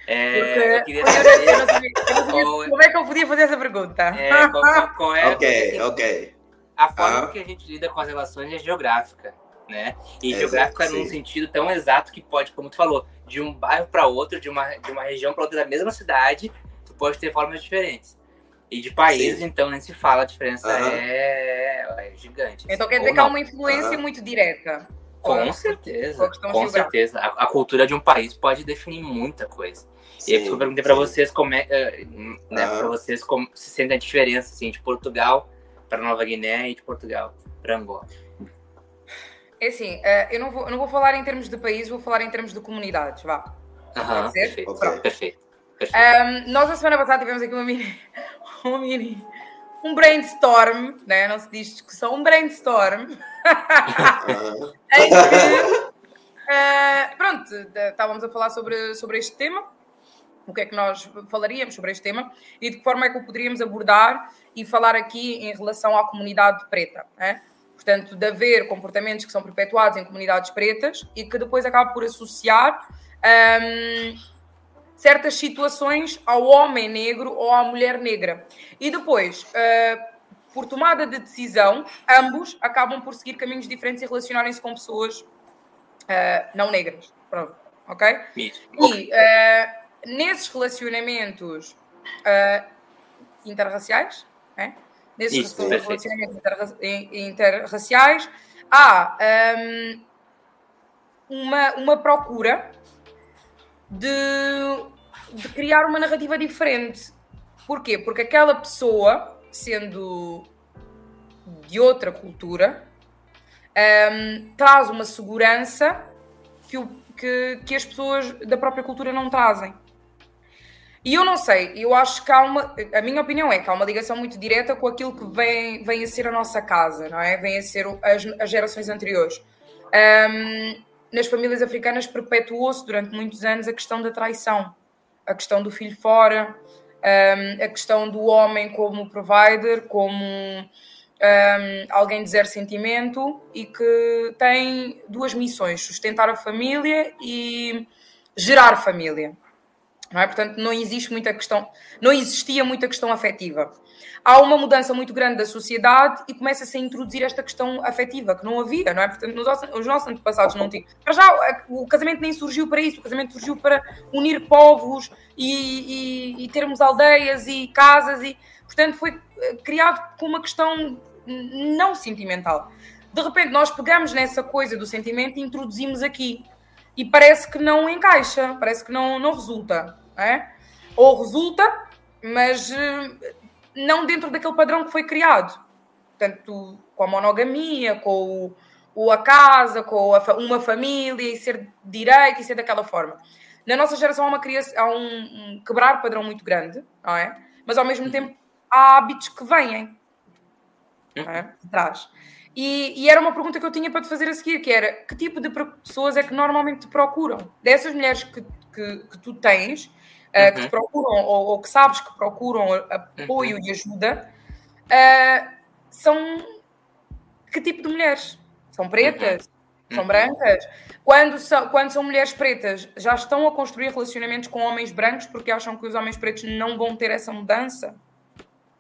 é, é, eu queria saber, eu não sabia, eu não sabia como é que eu podia fazer essa pergunta. É, qual, qual é, ok, ok. A forma ah. que a gente lida com as relações é geográfica né? E é num sentido tão exato que pode, como tu falou, de um bairro para outro, de uma, de uma região para outra da mesma cidade, tu pode ter formas diferentes. E de países, sim. então, nem se fala, a diferença é, é, gigante. Então quer dizer que há uma influência muito direta. Com certeza, com certeza. A, a, cultura de um país pode definir muita coisa. Sim, e eu perguntei para vocês como é, eh, né, uhum. para vocês como se sente a diferença assim, de Portugal para Nova Guiné e de Portugal para Angola. É assim, uh, eu, não vou, eu não vou falar em termos de país, vou falar em termos de comunidades, vá. Aham, perfeito, okay. perfeito. perfeito. Um, nós, a semana passada, tivemos aqui uma mini, *laughs* uma mini um brainstorm, né? não se diz discussão, um brainstorm. *laughs* em que, uh, *laughs* pronto, estávamos a falar sobre, sobre este tema, o que é que nós falaríamos sobre este tema e de que forma é que o poderíamos abordar e falar aqui em relação à comunidade preta. Né? Portanto, de haver comportamentos que são perpetuados em comunidades pretas e que depois acaba por associar um, certas situações ao homem negro ou à mulher negra. E depois, uh, por tomada de decisão, ambos acabam por seguir caminhos diferentes e relacionarem-se com pessoas uh, não negras. Pronto, ok? Isso. E uh, nesses relacionamentos interraciais, né? nesses Isso, relacionamentos interraciais, há um, uma, uma procura de, de criar uma narrativa diferente. Porquê? Porque aquela pessoa, sendo de outra cultura, um, traz uma segurança que, o, que, que as pessoas da própria cultura não trazem. E eu não sei, eu acho que há uma, a minha opinião é que há uma ligação muito direta com aquilo que vem, vem a ser a nossa casa, não é? Vem a ser as, as gerações anteriores. Um, nas famílias africanas perpetuou-se durante muitos anos a questão da traição, a questão do filho fora, um, a questão do homem como provider, como um, alguém de zero sentimento e que tem duas missões: sustentar a família e gerar família não é? Portanto, não existe muita questão, não existia muita questão afetiva. Há uma mudança muito grande da sociedade e começa-se a introduzir esta questão afetiva, que não havia, não é? Portanto, os nossos antepassados não tinham. Para já, o casamento nem surgiu para isso, o casamento surgiu para unir povos e, e, e termos aldeias e casas, e, portanto, foi eh, criado com uma questão não sentimental. De repente, nós pegamos nessa coisa do sentimento e introduzimos aqui. E parece que não encaixa, parece que não, não resulta é? ou resulta, mas eh, não dentro daquele padrão que foi criado. Portanto, com a monogamia, com o, a casa, com a, uma família, e ser direito e ser daquela forma. Na nossa geração há, uma criação, há um, um quebrar padrão muito grande, não é? Mas ao mesmo tempo há hábitos que vêm é? de trás. E, e, era uma pergunta que eu tinha para te fazer a seguir, que era que tipo de pessoas é que normalmente te procuram? Dessas mulheres que, que, que tu tens, uh, que uhum. procuram ou, ou, que sabes que procuram apoio uhum. e ajuda, uh, são que tipo de mulheres? São pretas? Uhum. São brancas? Quando são, quando são mulheres pretas, já estão a construir relacionamentos com homens brancos porque acham que os homens pretos não vão ter essa mudança?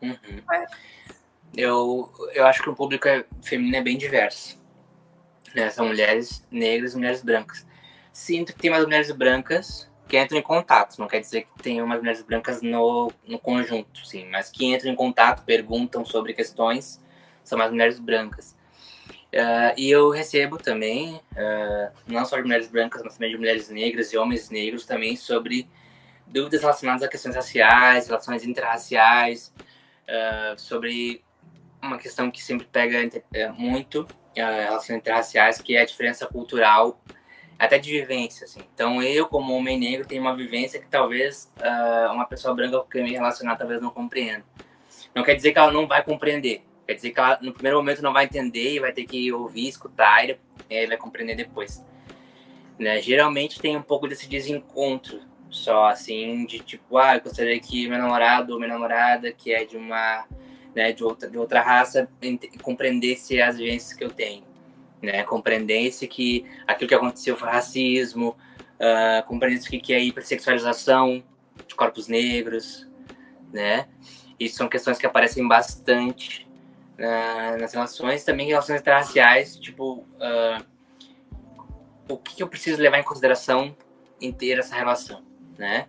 Uhum. É. Eu, eu acho que o público é, feminino é bem diverso. Né? São mulheres negras e mulheres brancas. Sinto que tem mais mulheres brancas que entram em contato. Não quer dizer que tem umas mulheres brancas no, no conjunto, sim. Mas que entram em contato, perguntam sobre questões, são mais mulheres brancas. Uh, e eu recebo também, uh, não só de mulheres brancas, mas também de mulheres negras e homens negros também sobre dúvidas relacionadas a questões raciais, relações interraciais, uh, sobre uma questão que sempre pega muito relações interraciais, que é a diferença cultural, até de vivência. Assim. Então, eu, como homem negro, tenho uma vivência que talvez uma pessoa branca que me relacionar talvez não compreenda. Não quer dizer que ela não vai compreender, Quer dizer que ela, no primeiro momento, não vai entender e vai ter que ouvir, escutar e vai compreender depois. Né? Geralmente tem um pouco desse desencontro, só assim, de tipo, ah, eu gostaria que meu namorado ou minha namorada, que é de uma, né, de outra, de outra raça, compreendesse as vivências que eu tenho. Né? Compreendesse que aquilo que aconteceu foi racismo, uh, compreendesse o que é hipersexualização de corpos negros, né? Isso são questões que aparecem bastante uh, nas relações, também relações interraciais, tipo, uh, o que, que, eu preciso levar em consideração em ter essa relação, né?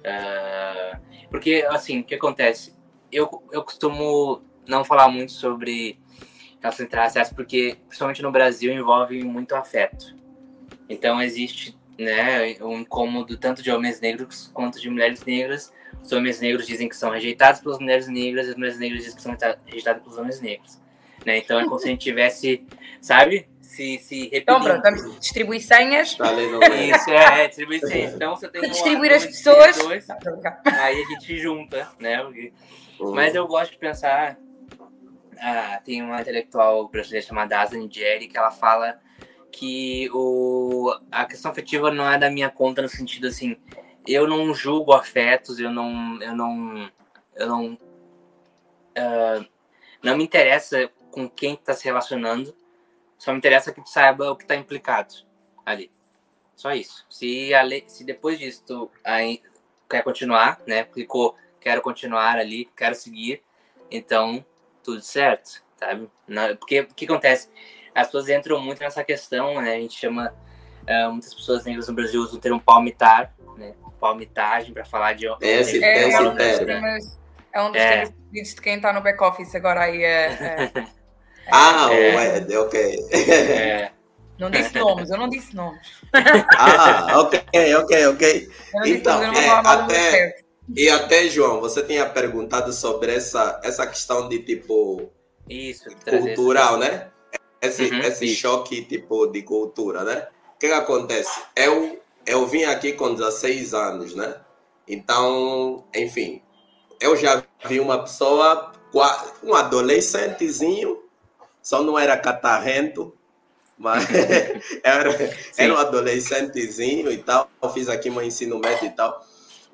Uh, porque, assim, o que acontece? Eu, eu costumo não falar muito sobre relações interraciais, porque, principalmente no Brasil, envolve muito afeto. Então, existe né, um incômodo tanto de homens negros quanto de mulheres negras, os homens negros dizem que são rejeitados pelas mulheres negras e as mulheres negras dizem que são rejeitadas pelos homens negros. Né? Então é como se a gente tivesse, sabe? Se, se Então, pronto, vamos distribuir senhas. Tá *laughs* Isso, é, é distribuir senhas. Então, você tem distribuir as pessoas. Dois, aí a gente junta, né? Mas eu gosto de pensar. Ah, tem uma intelectual brasileira chamada Asa Nigeri que ela fala que o, a questão afetiva não é da minha conta no sentido assim, eu não julgo afetos, eu não, eu não, eu não, uh, não me interessa com quem está se relacionando, só me interessa que tu saiba o que está implicado ali. Só isso. Se, se depois disso tu aí, quer continuar, né? Clicou, quero continuar ali, quero seguir, então tudo certo, sabe? Não, porque o que acontece? As pessoas entram muito nessa questão, né? A gente chama, uh, muitas pessoas negras no Brasil usam o termo palmitar, né? palmitagem para falar de. Esse, é, esse é, um dos temas, é um dos é. temas de quem está no back-office agora aí. É, é, *laughs* ah, é, Ed, ok. É. Não disse nomes, eu não disse nomes. Ah, ok, ok, ok. Então, é, até, e até, João, você tinha perguntado sobre essa, essa questão de tipo. Isso, cultural, né? Esse, uhum, esse choque tipo de cultura, né? O que, que acontece? Eu eu vim aqui com 16 anos, né? Então, enfim, eu já vi uma pessoa, um adolescentezinho, só não era catarrento, mas *laughs* era, era um adolescentezinho e tal. Eu fiz aqui meu ensino médio e tal.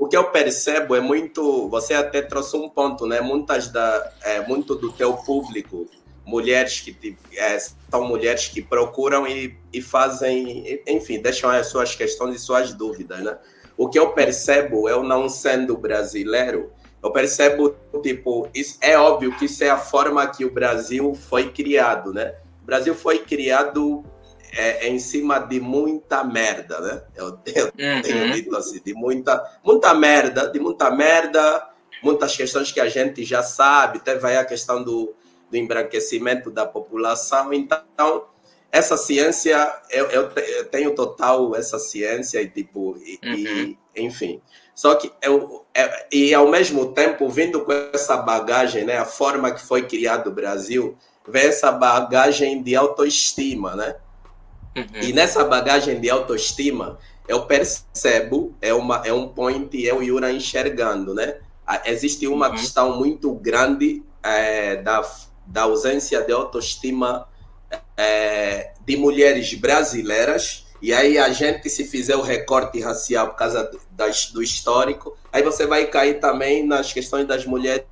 O que eu percebo é muito, você até trouxe um ponto, né? Muitas da, é, muito do teu público mulheres que é, são mulheres que procuram e, e fazem, enfim, deixam as suas questões e suas dúvidas, né? O que eu percebo, eu não sendo brasileiro, eu percebo, tipo, isso, é óbvio que isso é a forma que o Brasil foi criado, né? O Brasil foi criado é, em cima de muita merda, né? Eu, eu uhum. tenho dito assim, de muita, muita merda, de muita merda, muitas questões que a gente já sabe, teve aí a questão do, do embranquecimento da população. Então, essa ciência, eu, eu, eu tenho total essa ciência e tipo, e, uhum. e, enfim. Só que eu, é, e ao mesmo tempo, vindo com essa bagagem, né, a forma que foi criado o Brasil, vem essa bagagem de autoestima, né? Uhum. E nessa bagagem de autoestima, eu percebo, é, uma, é um point eu e Yura enxergando, né? Existe uma uhum. questão muito grande é, da da ausência de autoestima é, de mulheres brasileiras, e aí a gente, se fizer o recorte racial por causa das, do histórico, aí você vai cair também nas questões das mulheres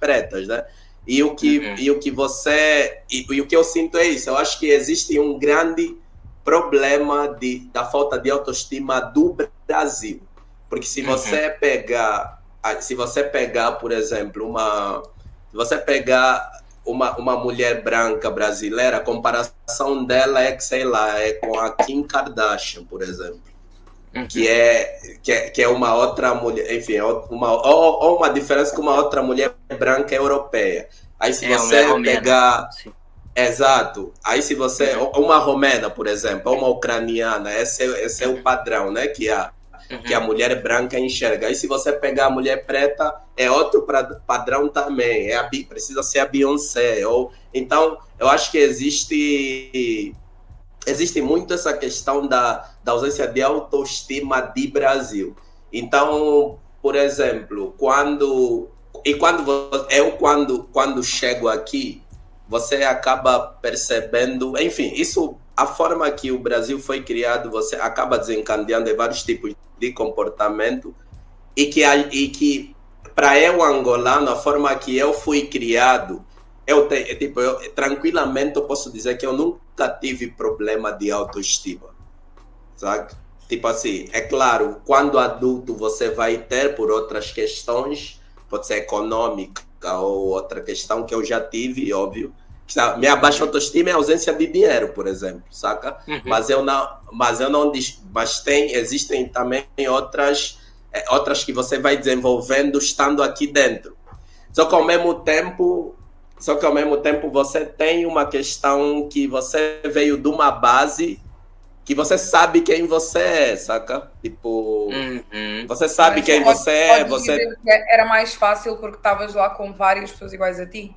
pretas, né? E o que, uhum. e o que você. E, e, o que eu sinto é isso. Eu acho que existe um grande problema de, da falta de autoestima do Brasil. Porque se você uhum. pegar. Se você pegar, por exemplo, uma. Se você pegar uma, uma mulher branca brasileira, a comparação dela é que, sei lá, é com a Kim Kardashian, por exemplo. Uhum. Que, é, que, é, que é uma outra mulher, enfim, uma, ou, ou uma diferença com uma outra mulher branca europeia. Aí se é, você pegar. Sim. Exato. Aí se você. Uhum. Uma romena, por exemplo, uma ucraniana, esse, é, esse é o padrão, né? Que a, uhum. que a mulher branca enxerga. Aí se você pegar a mulher preta, é outro padrão também. É a, precisa ser a Beyoncé. Ou, então, eu acho que existe existe muito essa questão da, da ausência de autoestima de Brasil. Então, por exemplo, quando e quando eu quando quando chego aqui, você acaba percebendo, enfim, isso a forma que o Brasil foi criado, você acaba desencadeando vários tipos de comportamento e que e que para eu angolano, a forma que eu fui criado, eu, te, tipo, eu tranquilamente eu posso dizer que eu nunca tive problema de autoestima, sabe? Tipo assim, é claro, quando adulto você vai ter por outras questões, pode ser econômica ou outra questão que eu já tive, óbvio. Minha baixa autoestima é a ausência de dinheiro, por exemplo, saca? Uhum. Mas eu não, mas eu não, mas tem, existem também outras, é, outras que você vai desenvolvendo estando aqui dentro. Só que ao mesmo tempo, só que ao mesmo tempo você tem uma questão que você veio de uma base que você sabe quem você é, saca? Tipo, uhum. você sabe Mas quem pode, você é. Você era mais fácil porque estavas lá com várias pessoas iguais a ti.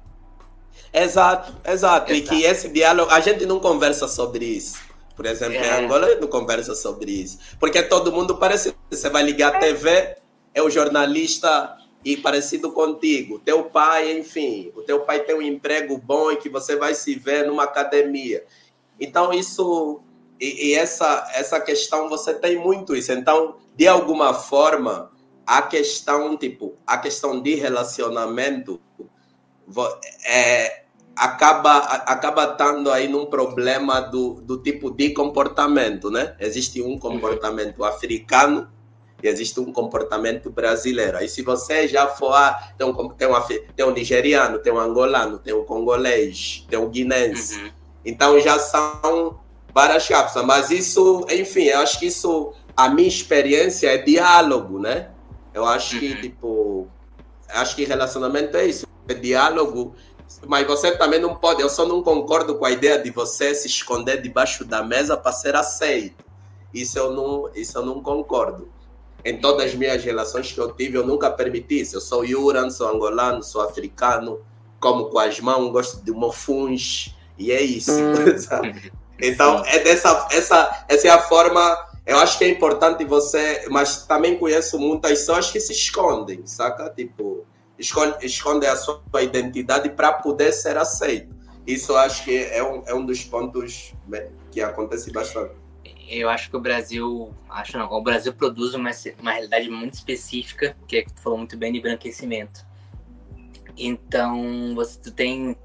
Exato, exato. E que esse diálogo, a gente não conversa sobre isso. Por exemplo, é. em Angola a gente não conversa sobre isso. Porque todo mundo parece. Você vai ligar a TV, é o jornalista e parecido contigo. Teu pai, enfim, o teu pai tem um emprego bom e que você vai se ver numa academia. Então, isso. E, e essa, essa questão, você tem muito isso. Então, de alguma forma, a questão, tipo, a questão de relacionamento é, acaba acaba estando aí num problema do, do tipo de comportamento, né? Existe um comportamento africano e existe um comportamento brasileiro. Aí se você já for tem um, tem um, tem um nigeriano, tem um angolano, tem um congolês, tem um guinense. Uhum. Então já são várias cápsulas, mas isso, enfim, eu acho que isso a minha experiência é diálogo, né? Eu acho que uhum. tipo acho que relacionamento é isso, diálogo mas você também não pode, eu só não concordo com a ideia de você se esconder debaixo da mesa para ser aceito. Isso eu não, isso eu não concordo. Em todas as minhas relações que eu tive, eu nunca permiti isso. Eu sou Yuran, sou angolano, sou africano, como com as mãos, gosto de mofuns, e é isso. Hum. *laughs* então, é dessa, essa, essa é a forma. Eu acho que é importante você, mas também conheço muitas pessoas que se escondem, saca? Tipo, esconde, esconde a sua identidade para poder ser aceito. Isso acho que é um, é um dos pontos que acontece bastante. Eu acho que o Brasil, acho não, o Brasil produz uma, uma realidade muito específica, que é que tu falou muito bem de branquecimento. Então, você tu tem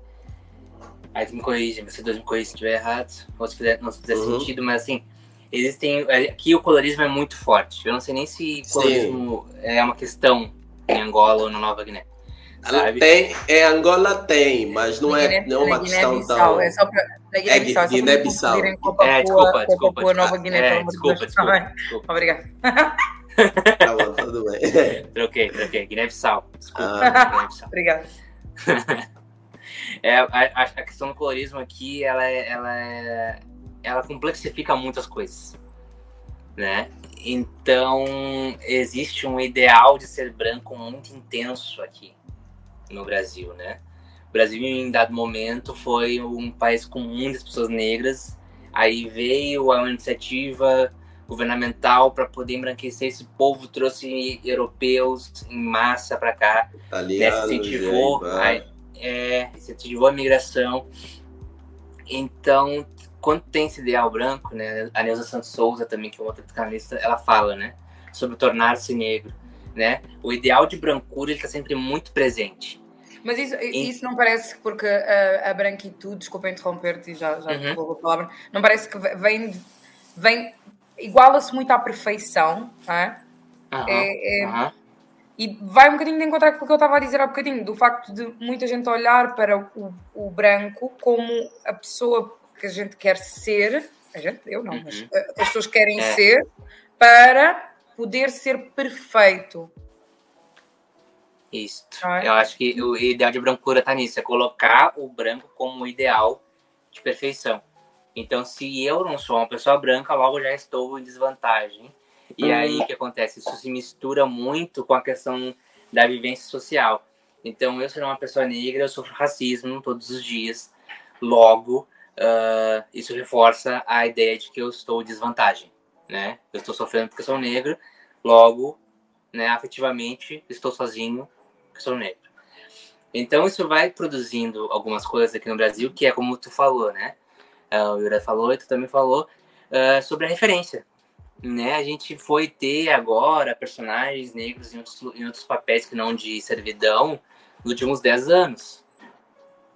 Aí tu me corrige, você dois me corrige se estiver errado, ou se fizer, não se fizer uhum. sentido, mas assim, existem. Aqui o colorismo é muito forte. Eu não sei nem se colorismo Sim. é uma questão em Angola ou na Nova Guiné. Sabe? Tem, em Angola tem, mas não é, não é uma questão tão. É só pra, é Guiné-Bissau. É, Guiné-Bissau. É, desculpa, desculpa. Nova Guiné, é, desculpa, desculpa, desculpa. Obrigado. *laughs* Tá bom, tudo bem. *laughs* troquei, troquei. Guiné-Bissau. Desculpa. Ah. Guiné-Bissau. Obrigado. *laughs* é, a, a, questão do colorismo aqui, ela, é, ela, é, ela complexifica muitas coisas, né? Então, existe um ideal de ser branco muito intenso aqui no Brasil, né? O Brasil, em dado momento, foi um país com muitas pessoas negras. Aí veio uma iniciativa governamental para poder embranquecer esse povo, trouxe europeus em massa para cá, Italiano, né? incentivou, a, é, incentivou a migração. Então, quando tem esse ideal branco, né, a Neuza Santos Souza também, que é outra psicanalista, ela fala, né, sobre tornar-se negro, né? O ideal de brancura está sempre muito presente. Mas isso, isso não parece porque a, a branquitude, desculpa interromper-te, já, já uhum. a palavra, não parece que vem, vem iguala-se muito à perfeição, não é? Uhum. é, é uhum. E vai um bocadinho de encontrar com o que eu estava a dizer há bocadinho, do facto de muita gente olhar para o, o branco como a pessoa que a gente quer ser, a gente, eu não, mas uhum. as pessoas querem é. ser, para poder ser perfeito. Isso. É? Eu acho que o ideal de brancura está nisso, é colocar o branco como o ideal de perfeição. Então, se eu não sou uma pessoa branca, logo já estou em desvantagem e aí o que acontece? Isso se mistura muito com a questão da vivência social. Então, eu sou uma pessoa negra, eu sofro racismo todos os dias. Logo, uh, isso reforça a ideia de que eu estou em desvantagem, né? Eu estou sofrendo porque sou negro, logo, né, afetivamente, estou sozinho porque sou negro. Então, isso vai produzindo algumas coisas aqui no Brasil, que é como tu falou, né? Uh, o Yura falou e tu também falou, uh, sobre a referência né, a gente foi ter agora personagens negros em outros, em outros papéis que não de servidão nos últimos 10 anos,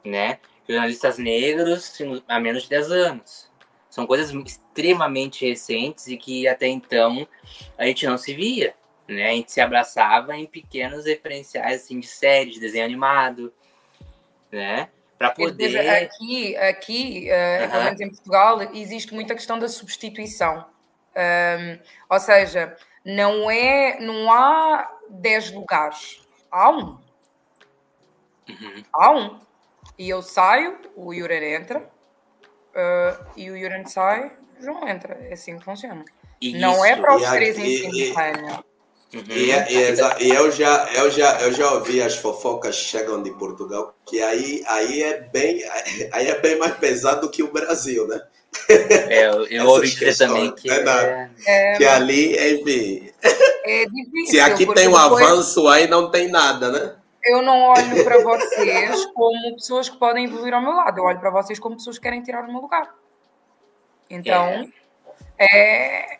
né? Jornalistas negros há menos de 10 anos. São coisas extremamente recentes e que até então a gente não se via, né? A gente se abraçava em pequenos referenciais assim, de série, de desenho animado, né? Para poder... Aqui, aqui uh, pelo menos em Portugal, existe muita questão da substituição um, ou seja, não é, não há 10 lugares, há um. Uhum. Há um. E eu saio, o Yuren entra, uh, e o Yuren sai, o João entra. É assim que funciona. Isso. Não é para os três em simultâneo. E, e, e, eu, já, eu, já, eu já ouvi as fofocas chegam de Portugal, que aí, aí, é bem, aí é bem mais pesado do que o Brasil, né? É, eu, *laughs* eu ouvi dizer também que. É, é, que ali, enfim. É difícil. Se aqui tem um avanço, aí não tem nada, né? Eu não olho para vocês como pessoas que podem evoluir ao meu lado, eu olho para vocês como pessoas que querem tirar o meu lugar. Então, é,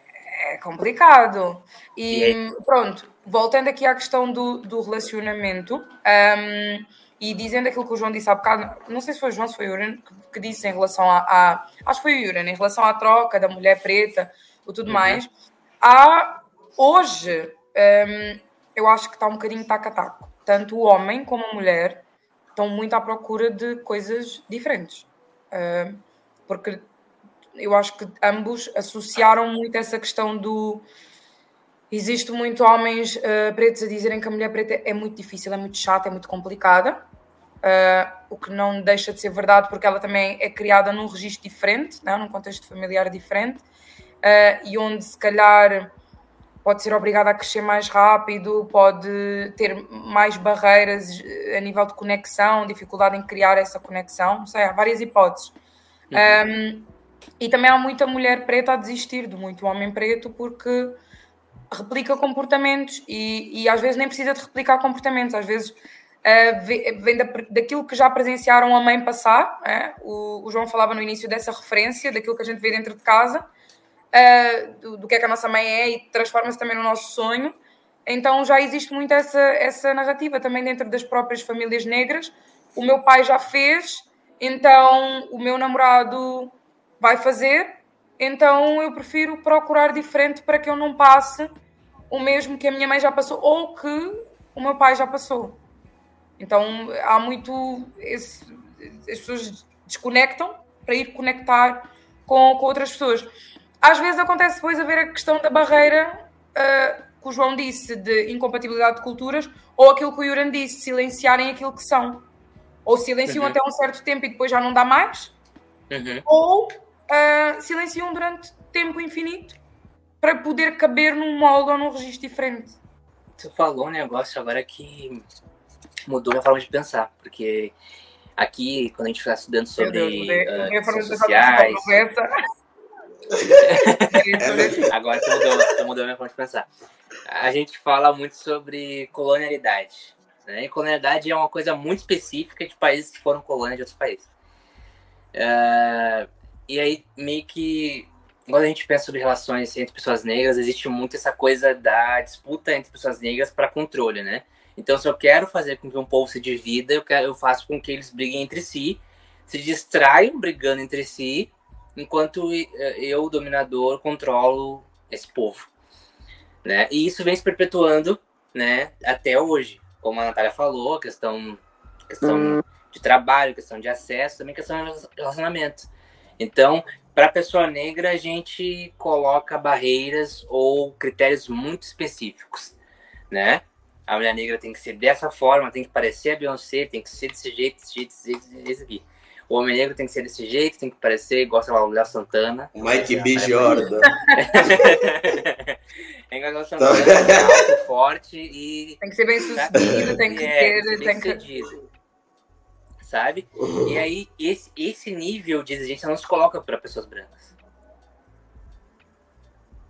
é complicado. E pronto, voltando aqui à questão do, do relacionamento. Um, e dizendo aquilo que o João disse há bocado, não sei se foi o João, se foi o Yuran, que, que disse em relação a, a, Acho que foi o Yuran, em relação à troca da mulher preta e tudo uhum. mais. Há, hoje, um, eu acho que está um bocadinho taco a taco. Tanto o homem como a mulher estão muito à procura de coisas diferentes. Uh, porque eu acho que ambos associaram muito essa questão do. Existe muito homens uh, pretos a dizerem que a mulher preta é muito difícil, é muito chata, é muito complicada uh, o que não deixa de ser verdade porque ela também é criada num registro diferente, não? É? num contexto familiar diferente, e onde se calhar pode ser obrigada a crescer mais rápido, pode ter mais barreiras a nível de conexão, dificuldade em criar essa conexão, não sei, há várias hipóteses. Uhum. Um, e também há muita mulher preta a desistir de muito homem preto porque replica comportamentos e, e às vezes nem precisa de replicar comportamentos, às vezes uh, vem da, daquilo que já presenciaram a mãe passar. É? O, o, João falava no início dessa referência, daquilo que a gente vê dentro de casa, uh, do, do, que é que a nossa mãe é e transforma-se também no nosso sonho. Então já existe muito essa, essa narrativa também dentro das próprias famílias negras. O meu pai já fez, então o meu namorado vai fazer, então eu prefiro procurar diferente para que eu não passe o mesmo que a minha mãe já passou ou que o meu pai já passou. Então há muito. Esse, as pessoas desconectam para ir conectar com, com outras pessoas. Às vezes acontece depois haver a questão da barreira uh, que o João disse de incompatibilidade de culturas, ou aquilo que o Yuran disse, silenciarem aquilo que são. Ou silenciam uhum. até um certo tempo e depois já não dá mais, uhum. ou uh, silenciam durante tempo infinito para poder caber num molde ou num registro diferente. Tu falou um negócio agora que mudou minha forma de pensar, porque aqui, quando a gente está estudando sobre Deus, uh, sociais... Agora tu mudou, mudou minha forma de pensar. A gente fala muito sobre colonialidade. Né? E colonialidade é uma coisa muito específica de países que foram colônias de outros países. Uh, e aí, meio que, quando a gente pensa sobre relações entre pessoas negras, existe muito essa coisa da disputa entre pessoas negras para controle, né? Então, se eu quero fazer com que um povo se divida, eu, quero, eu faço com que eles briguem entre si, se distraiam brigando entre si, enquanto eu, dominador, controlo esse povo. Né? E isso vem se perpetuando né, até hoje. Como a Natália falou, questão, questão hum. de trabalho, questão de acesso, também questão de relacionamento. Então, para a pessoa negra, a gente coloca barreiras ou critérios muito específicos, né? A mulher negra tem que ser dessa forma, tem que parecer a Beyoncé, tem que ser desse jeito, desse jeito, desse jeito, desse aqui. O homem negro tem que ser desse jeito, tem que parecer igual, sei lá, o Léo Santana. Mike B. Jordan. *laughs* é igual o Léo Santana, alto, forte e... Tem que ser bem sucedido, tem que é, ter... Tem que ser sabe? E aí, esse, esse nível de exigência não se coloca para pessoas brancas.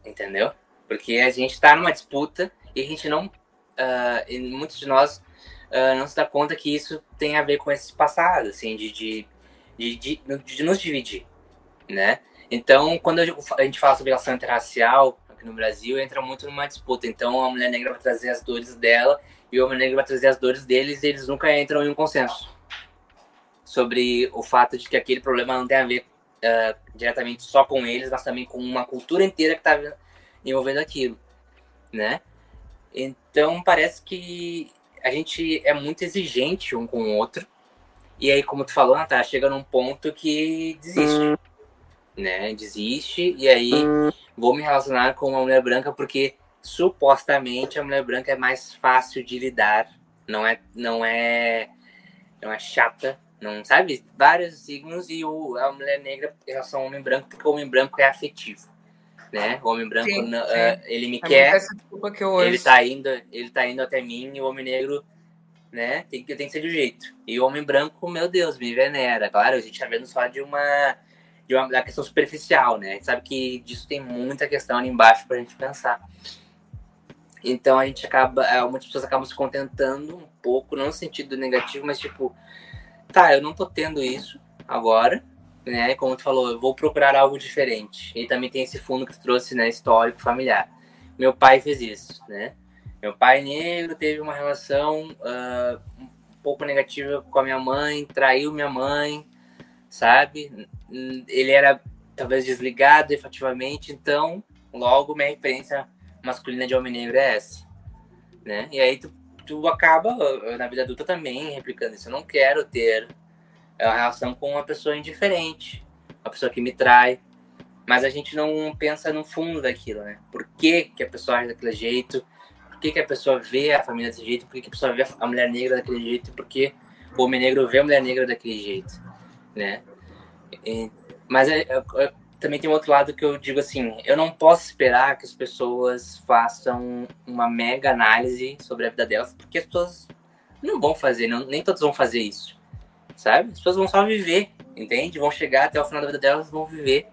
Entendeu? Porque a gente está numa disputa e a gente não. Uh, e muitos de nós uh, não se dá conta que isso tem a ver com esse passado, assim, de, de, de, de, de nos dividir, né? Então, quando a gente fala sobre relação interracial aqui no Brasil, entra muito numa disputa. Então, a mulher negra vai trazer as dores dela e o homem negro vai trazer as dores deles e eles nunca entram em um consenso sobre o fato de que aquele problema não tem a ver uh, diretamente só com eles, mas também com uma cultura inteira que está envolvendo aquilo, né? Então parece que a gente é muito exigente um com o outro e aí, como tu falou, Natália, chega num ponto que desiste, né? Desiste e aí vou me relacionar com uma mulher branca porque supostamente a mulher branca é mais fácil de lidar, não é, não é, não é chata, não sabe? Vários signos e o, a mulher negra em relação ao homem branco, porque o homem branco é afetivo. Né? O homem branco, sim, sim. Uh, ele me é quer, que ele tá indo, ele tá indo até mim e o homem negro, né, tem que tem que ser de jeito. E o homem branco, meu Deus, me venera. Claro, a gente tá vendo só de uma de uma da questão superficial, né? A gente sabe que disso tem muita questão ali embaixo pra gente pensar. Então a gente acaba, eh, muitas pessoas acabam se contentando um pouco, não no sentido negativo, mas tipo, tá, eu não tô tendo isso agora, né? Como tu falou, eu vou procurar algo diferente. E também tem esse fundo que tu trouxe, né? Histórico, familiar. Meu pai fez isso, né? Meu pai negro teve uma relação uh, um pouco negativa com a minha mãe, traiu minha mãe, sabe? Ele era talvez desligado efetivamente, então logo minha referência masculina de homem negro é essa, né? E aí tu tu acaba, na vida adulta também, replicando isso. Eu não quero ter uma relação com uma pessoa indiferente, uma pessoa que me trai. Mas a gente não pensa no fundo daquilo, né? Por que, que a pessoa age daquele jeito? Que, que a pessoa vê a família desse jeito? Por que, que a pessoa vê a mulher negra daquele jeito? Por que o homem negro vê a mulher negra daquele jeito, né? E, mas é, é, é também tem um outro lado que eu digo assim, eu não posso esperar que as pessoas façam uma mega análise sobre a vida delas, porque as pessoas não vão fazer, não, nem todos vão fazer isso, sabe? As pessoas vão só viver, entende? Vão chegar até o final da vida delas, vão viver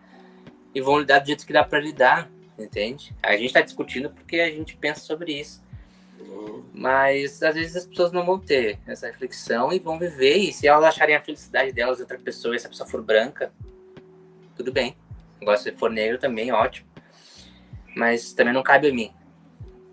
e vão lidar do jeito que dá para lidar, entende? A gente está discutindo porque a gente pensa sobre isso. Mas às vezes as pessoas não vão ter essa reflexão e vão viver. E se elas acharem a felicidade delas em outra pessoa, e se a pessoa for branca, tudo bem. Agora, se for negro também, ótimo. Mas também não cabe a mim.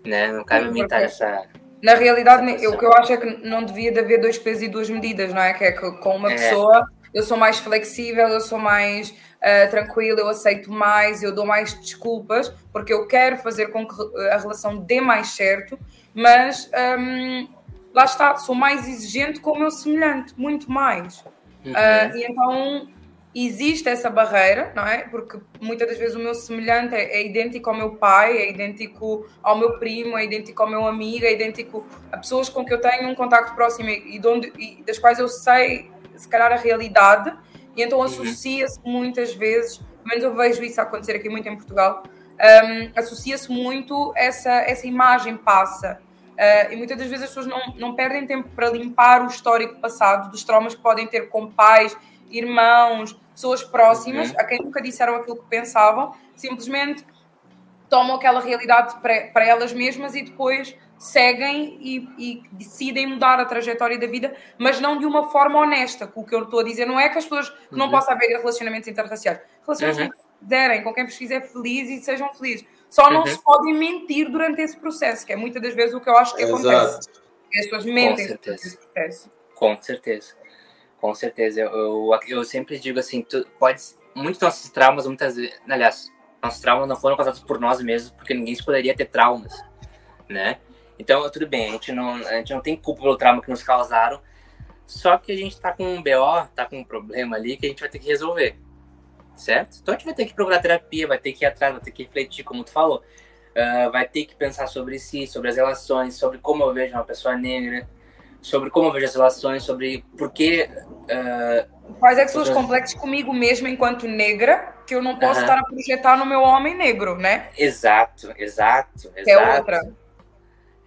Né? Não cabe a mim estar nessa. Na realidade, o que eu acho é que não devia de haver dois pesos e duas medidas, não é? Que é que com uma é. pessoa eu sou mais flexível, eu sou mais uh, tranquila, eu aceito mais, eu dou mais desculpas, porque eu quero fazer com que a relação dê mais certo, mas um, lá está, sou mais exigente com o meu semelhante, muito mais. Uhum. Uh, e então existe essa barreira, não é? Porque muitas das vezes o meu semelhante é, é, idêntico ao meu pai, é idêntico ao meu primo, é idêntico ao meu amigo, é idêntico a pessoas com que eu tenho um contacto próximo e, onde, e das quais eu sei, se calhar, a realidade, e então uhum. associa-se muitas vezes, menos eu vejo isso acontecer aqui muito em Portugal, um, associa-se muito essa, essa imagem passa. Uh, e muitas das vezes as pessoas não, não perdem tempo para limpar o histórico passado, dos traumas que podem ter com pais, irmãos, pessoas próximas, uhum. a quem nunca disseram aquilo que pensavam, simplesmente tomam aquela realidade para, para elas mesmas e depois seguem e, e, decidem mudar a trajetória da vida, mas não de uma forma honesta. O que eu estou a dizer não é que as pessoas que não uhum. possa haver relacionamentos interraciais. Relacionamentos uhum. que quiserem, com quem vos fizer feliz e sejam felizes. Só uhum. não se podem mentir durante esse processo, que é muitas das vezes o que eu acho que Exato. acontece. As pessoas mentem durante esse processo. Com certeza. Com certeza. Eu, eu, eu sempre digo assim, tu pode, muitos nossos traumas, muitas vezes, aliás, nossos traumas não foram causados por nós mesmos, porque ninguém poderia ter traumas, né? Então, tudo bem, a gente não, a gente não tem culpa pelo trauma que nos causaram, só que a gente tá com um BO, tá com um problema ali que a gente vai ter que resolver, certo? Então a gente vai ter que procurar terapia, vai ter que ir atrás, vai ter que refletir, como tu falou. Uh, vai ter que pensar sobre si, sobre as relações, sobre como eu vejo uma pessoa negra, sobre como eu vejo as relações, sobre por que. Uh, Quais é que são os complexos comigo mesma enquanto negra que eu não posso uh -huh. estar a projetar no meu homem negro, né? Exato, exato, exato. É outra.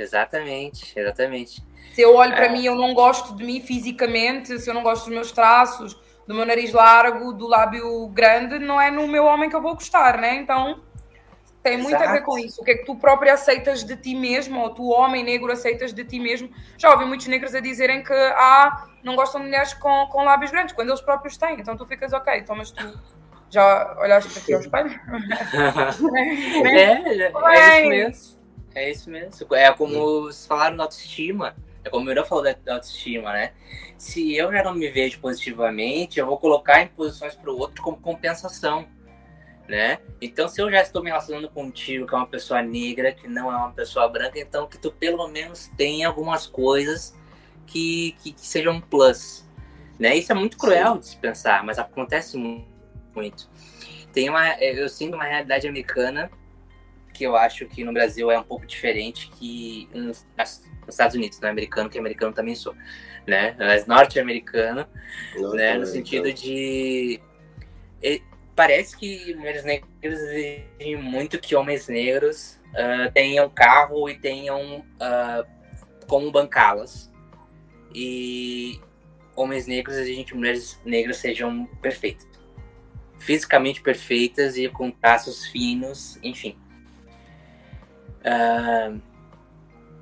Exatamente, exatamente. Se eu olho para é. mim, eu não gosto de mim fisicamente, se eu não gosto dos meus traços, do meu nariz largo, do lábio grande, não é no meu homem que eu vou gostar, né? Então tem muito Exato. a ver com isso. O que é que tu próprio aceitas de ti mesmo, ou tu, homem negro, aceitas de ti mesmo. Já ouvi muitos negros a dizerem que ah, não gostam de mulheres com, com lábios grandes, quando eles próprios têm. Então tu ficas ok, então, mas tu já olhaste para ti ao espelho? é, é, é isso mesmo. É isso mesmo. É como vocês falaram na autoestima. É como o Mira falou da, autoestima, né? Se eu já não me vejo positivamente, eu vou colocar em posições para o outro como compensação, né? Então, se eu já estou me relacionando contigo, que é uma pessoa negra, que não é uma pessoa branca, então que tu pelo menos tenha algumas coisas que, que, que sejam um plus, né? Isso é muito cruel Sim. de se pensar, mas acontece muito. Tem uma, eu sinto uma realidade americana que eu acho que no Brasil é um pouco diferente que nos, Estados Unidos, não é americano, que americano também sou, né? Mas norte-americano, né? No sentido de parece que mulheres negras exigem muito que homens negros uh, tenham carro e tenham uh, como bancá-las. E homens negros exigem que mulheres negras sejam perfeitas. Fisicamente perfeitas e com traços finos, enfim. Uh,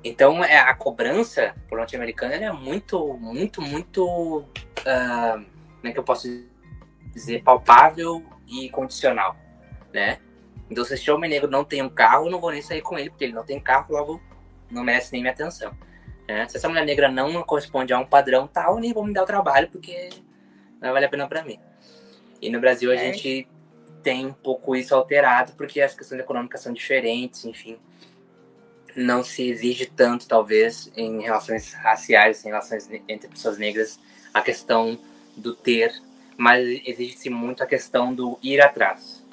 então, é, a cobrança por norte-americana é muito, muito, muito. Uh, como é que eu posso dizer? Palpável e condicional, né? Então, se esse homem negro não tem um carro, eu não vou nem sair com ele, porque ele não tem carro, logo não merece nem minha atenção. Né? Se essa mulher negra não corresponde a um padrão tal, nem vou me dar o trabalho, porque não vale a pena para mim. E no Brasil a é. gente tem um pouco isso alterado, porque as questões econômicas são diferentes, enfim não se exige tanto, talvez, em relações raciais, em relações entre pessoas negras, a questão do ter, mas exige-se muito a questão do ir atrás,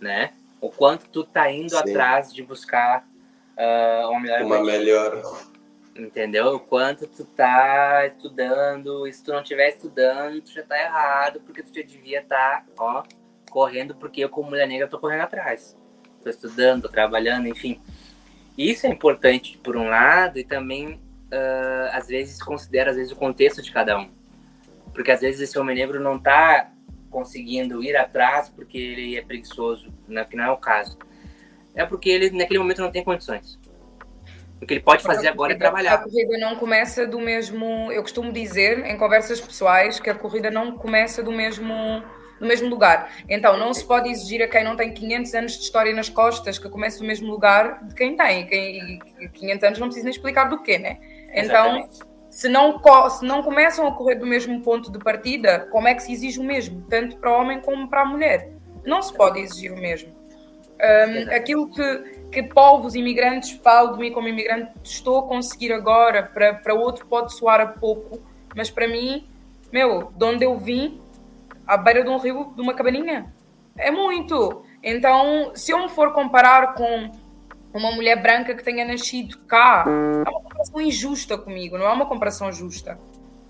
né? O quanto tu tá indo Sim. atrás de buscar uh, uma melhor... Uma melhor... Entendeu? O quanto tu tá estudando, e se tu não estiver estudando, tu já tá errado, porque tu já devia estar, tá, ó, correndo, porque eu, como mulher negra, tô correndo atrás. Tô estudando, tô trabalhando, enfim. Isso é importante por um lado e também uh, às vezes considera às vezes o contexto de cada um, porque às vezes esse homem negro não está conseguindo ir atrás porque ele é preguiçoso, né, que não é o caso. É porque ele naquele momento não tem condições. O que ele pode fazer agora é trabalhar. A corrida não começa do mesmo. Eu costumo dizer em conversas pessoais que a corrida não começa do mesmo no mesmo lugar. Então, não se pode exigir a quem não tem 500 anos de história nas costas que comece no mesmo lugar de quem tem. Quem, 500 anos não precisa nem explicar do quê, né? Então, se não, se não começam a correr do mesmo ponto de partida, como é que se exige o mesmo, tanto para o homem como para a mulher? Não se pode exigir o mesmo. Um, aquilo que, que povos imigrantes falam de mim como imigrante, estou a conseguir agora, para, para outro pode soar a pouco, mas para mim, meu, de onde eu vim, à beira de um rio, de uma cabaninha. É muito. Então, se eu me for comparar com uma mulher branca que tenha nascido cá, é uma comparação injusta comigo, não é uma comparação justa.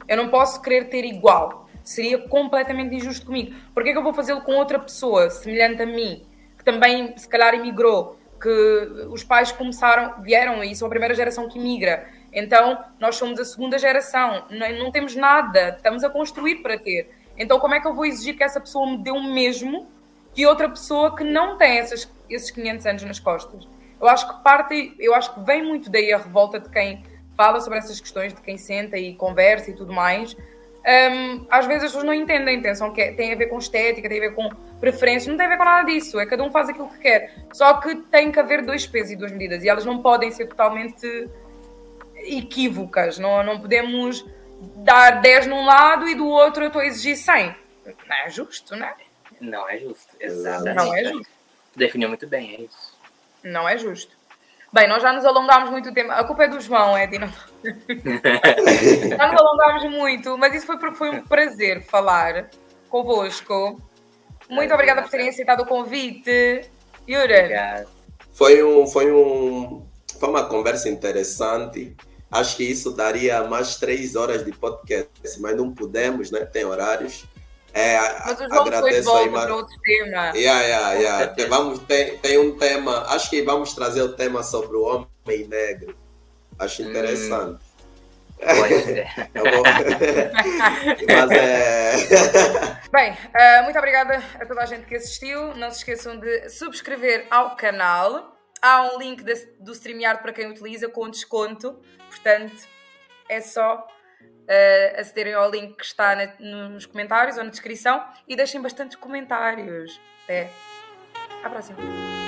Eu não posso querer ter igual. Seria completamente injusto comigo. Por que, é que eu vou fazê-lo com outra pessoa semelhante a mim, que também, se calhar, emigrou, que os pais começaram, vieram e são a primeira geração que migra. Então, nós somos a segunda geração, não, não temos nada, estamos a construir para ter. Então, como é que eu vou exigir que essa pessoa me dê o mesmo que outra pessoa que não tem essas, esses 500 anos nas costas? Eu acho que parte, eu acho que vem muito daí a revolta de quem fala sobre essas questões, de quem senta e conversa e tudo mais. Um, às vezes as pessoas não entendem, pensam que é, tem a ver com estética, tem a ver com preferências, não tem a ver com nada disso, é cada um faz aquilo que quer. Só que tem que haver dois pesos e duas medidas e elas não podem ser totalmente equívocas, não, não podemos dar 10 num lado e do outro eu estou a exigir 100. Não é justo, né? Não é justo, exatamente. Não é justo. Definiu muito bem, é isso. Não é justo. Bem, nós já nos alongámos muito tempo. A culpa é do João, Edi. Não... *laughs* já nos alongámos muito, mas isso foi porque foi um prazer falar convosco. Muito é, obrigada por terem aceitado o convite. Yura. Foi, um, foi, um, foi uma conversa interessante. Acho que isso daria mais três horas de podcast, mas não pudemos, né? Tem horários. É, Mas o João agradeço aí, mas... outro tema. Yeah, yeah, yeah. Tem, vamos, tem, tem um tema, acho que vamos trazer o tema sobre o homem negro. Acho hum. interessante. Hum. *laughs* *laughs* Mas é. *laughs* Bem, uh, muito obrigada a toda a gente que assistiu. Não se esqueçam de subscrever ao canal. Há um link de, do StreamYard para quem utiliza com desconto. Portanto, é só uh, acederem ao link que está na, nos comentários ou na descrição e deixem bastantes comentários. Até à próxima.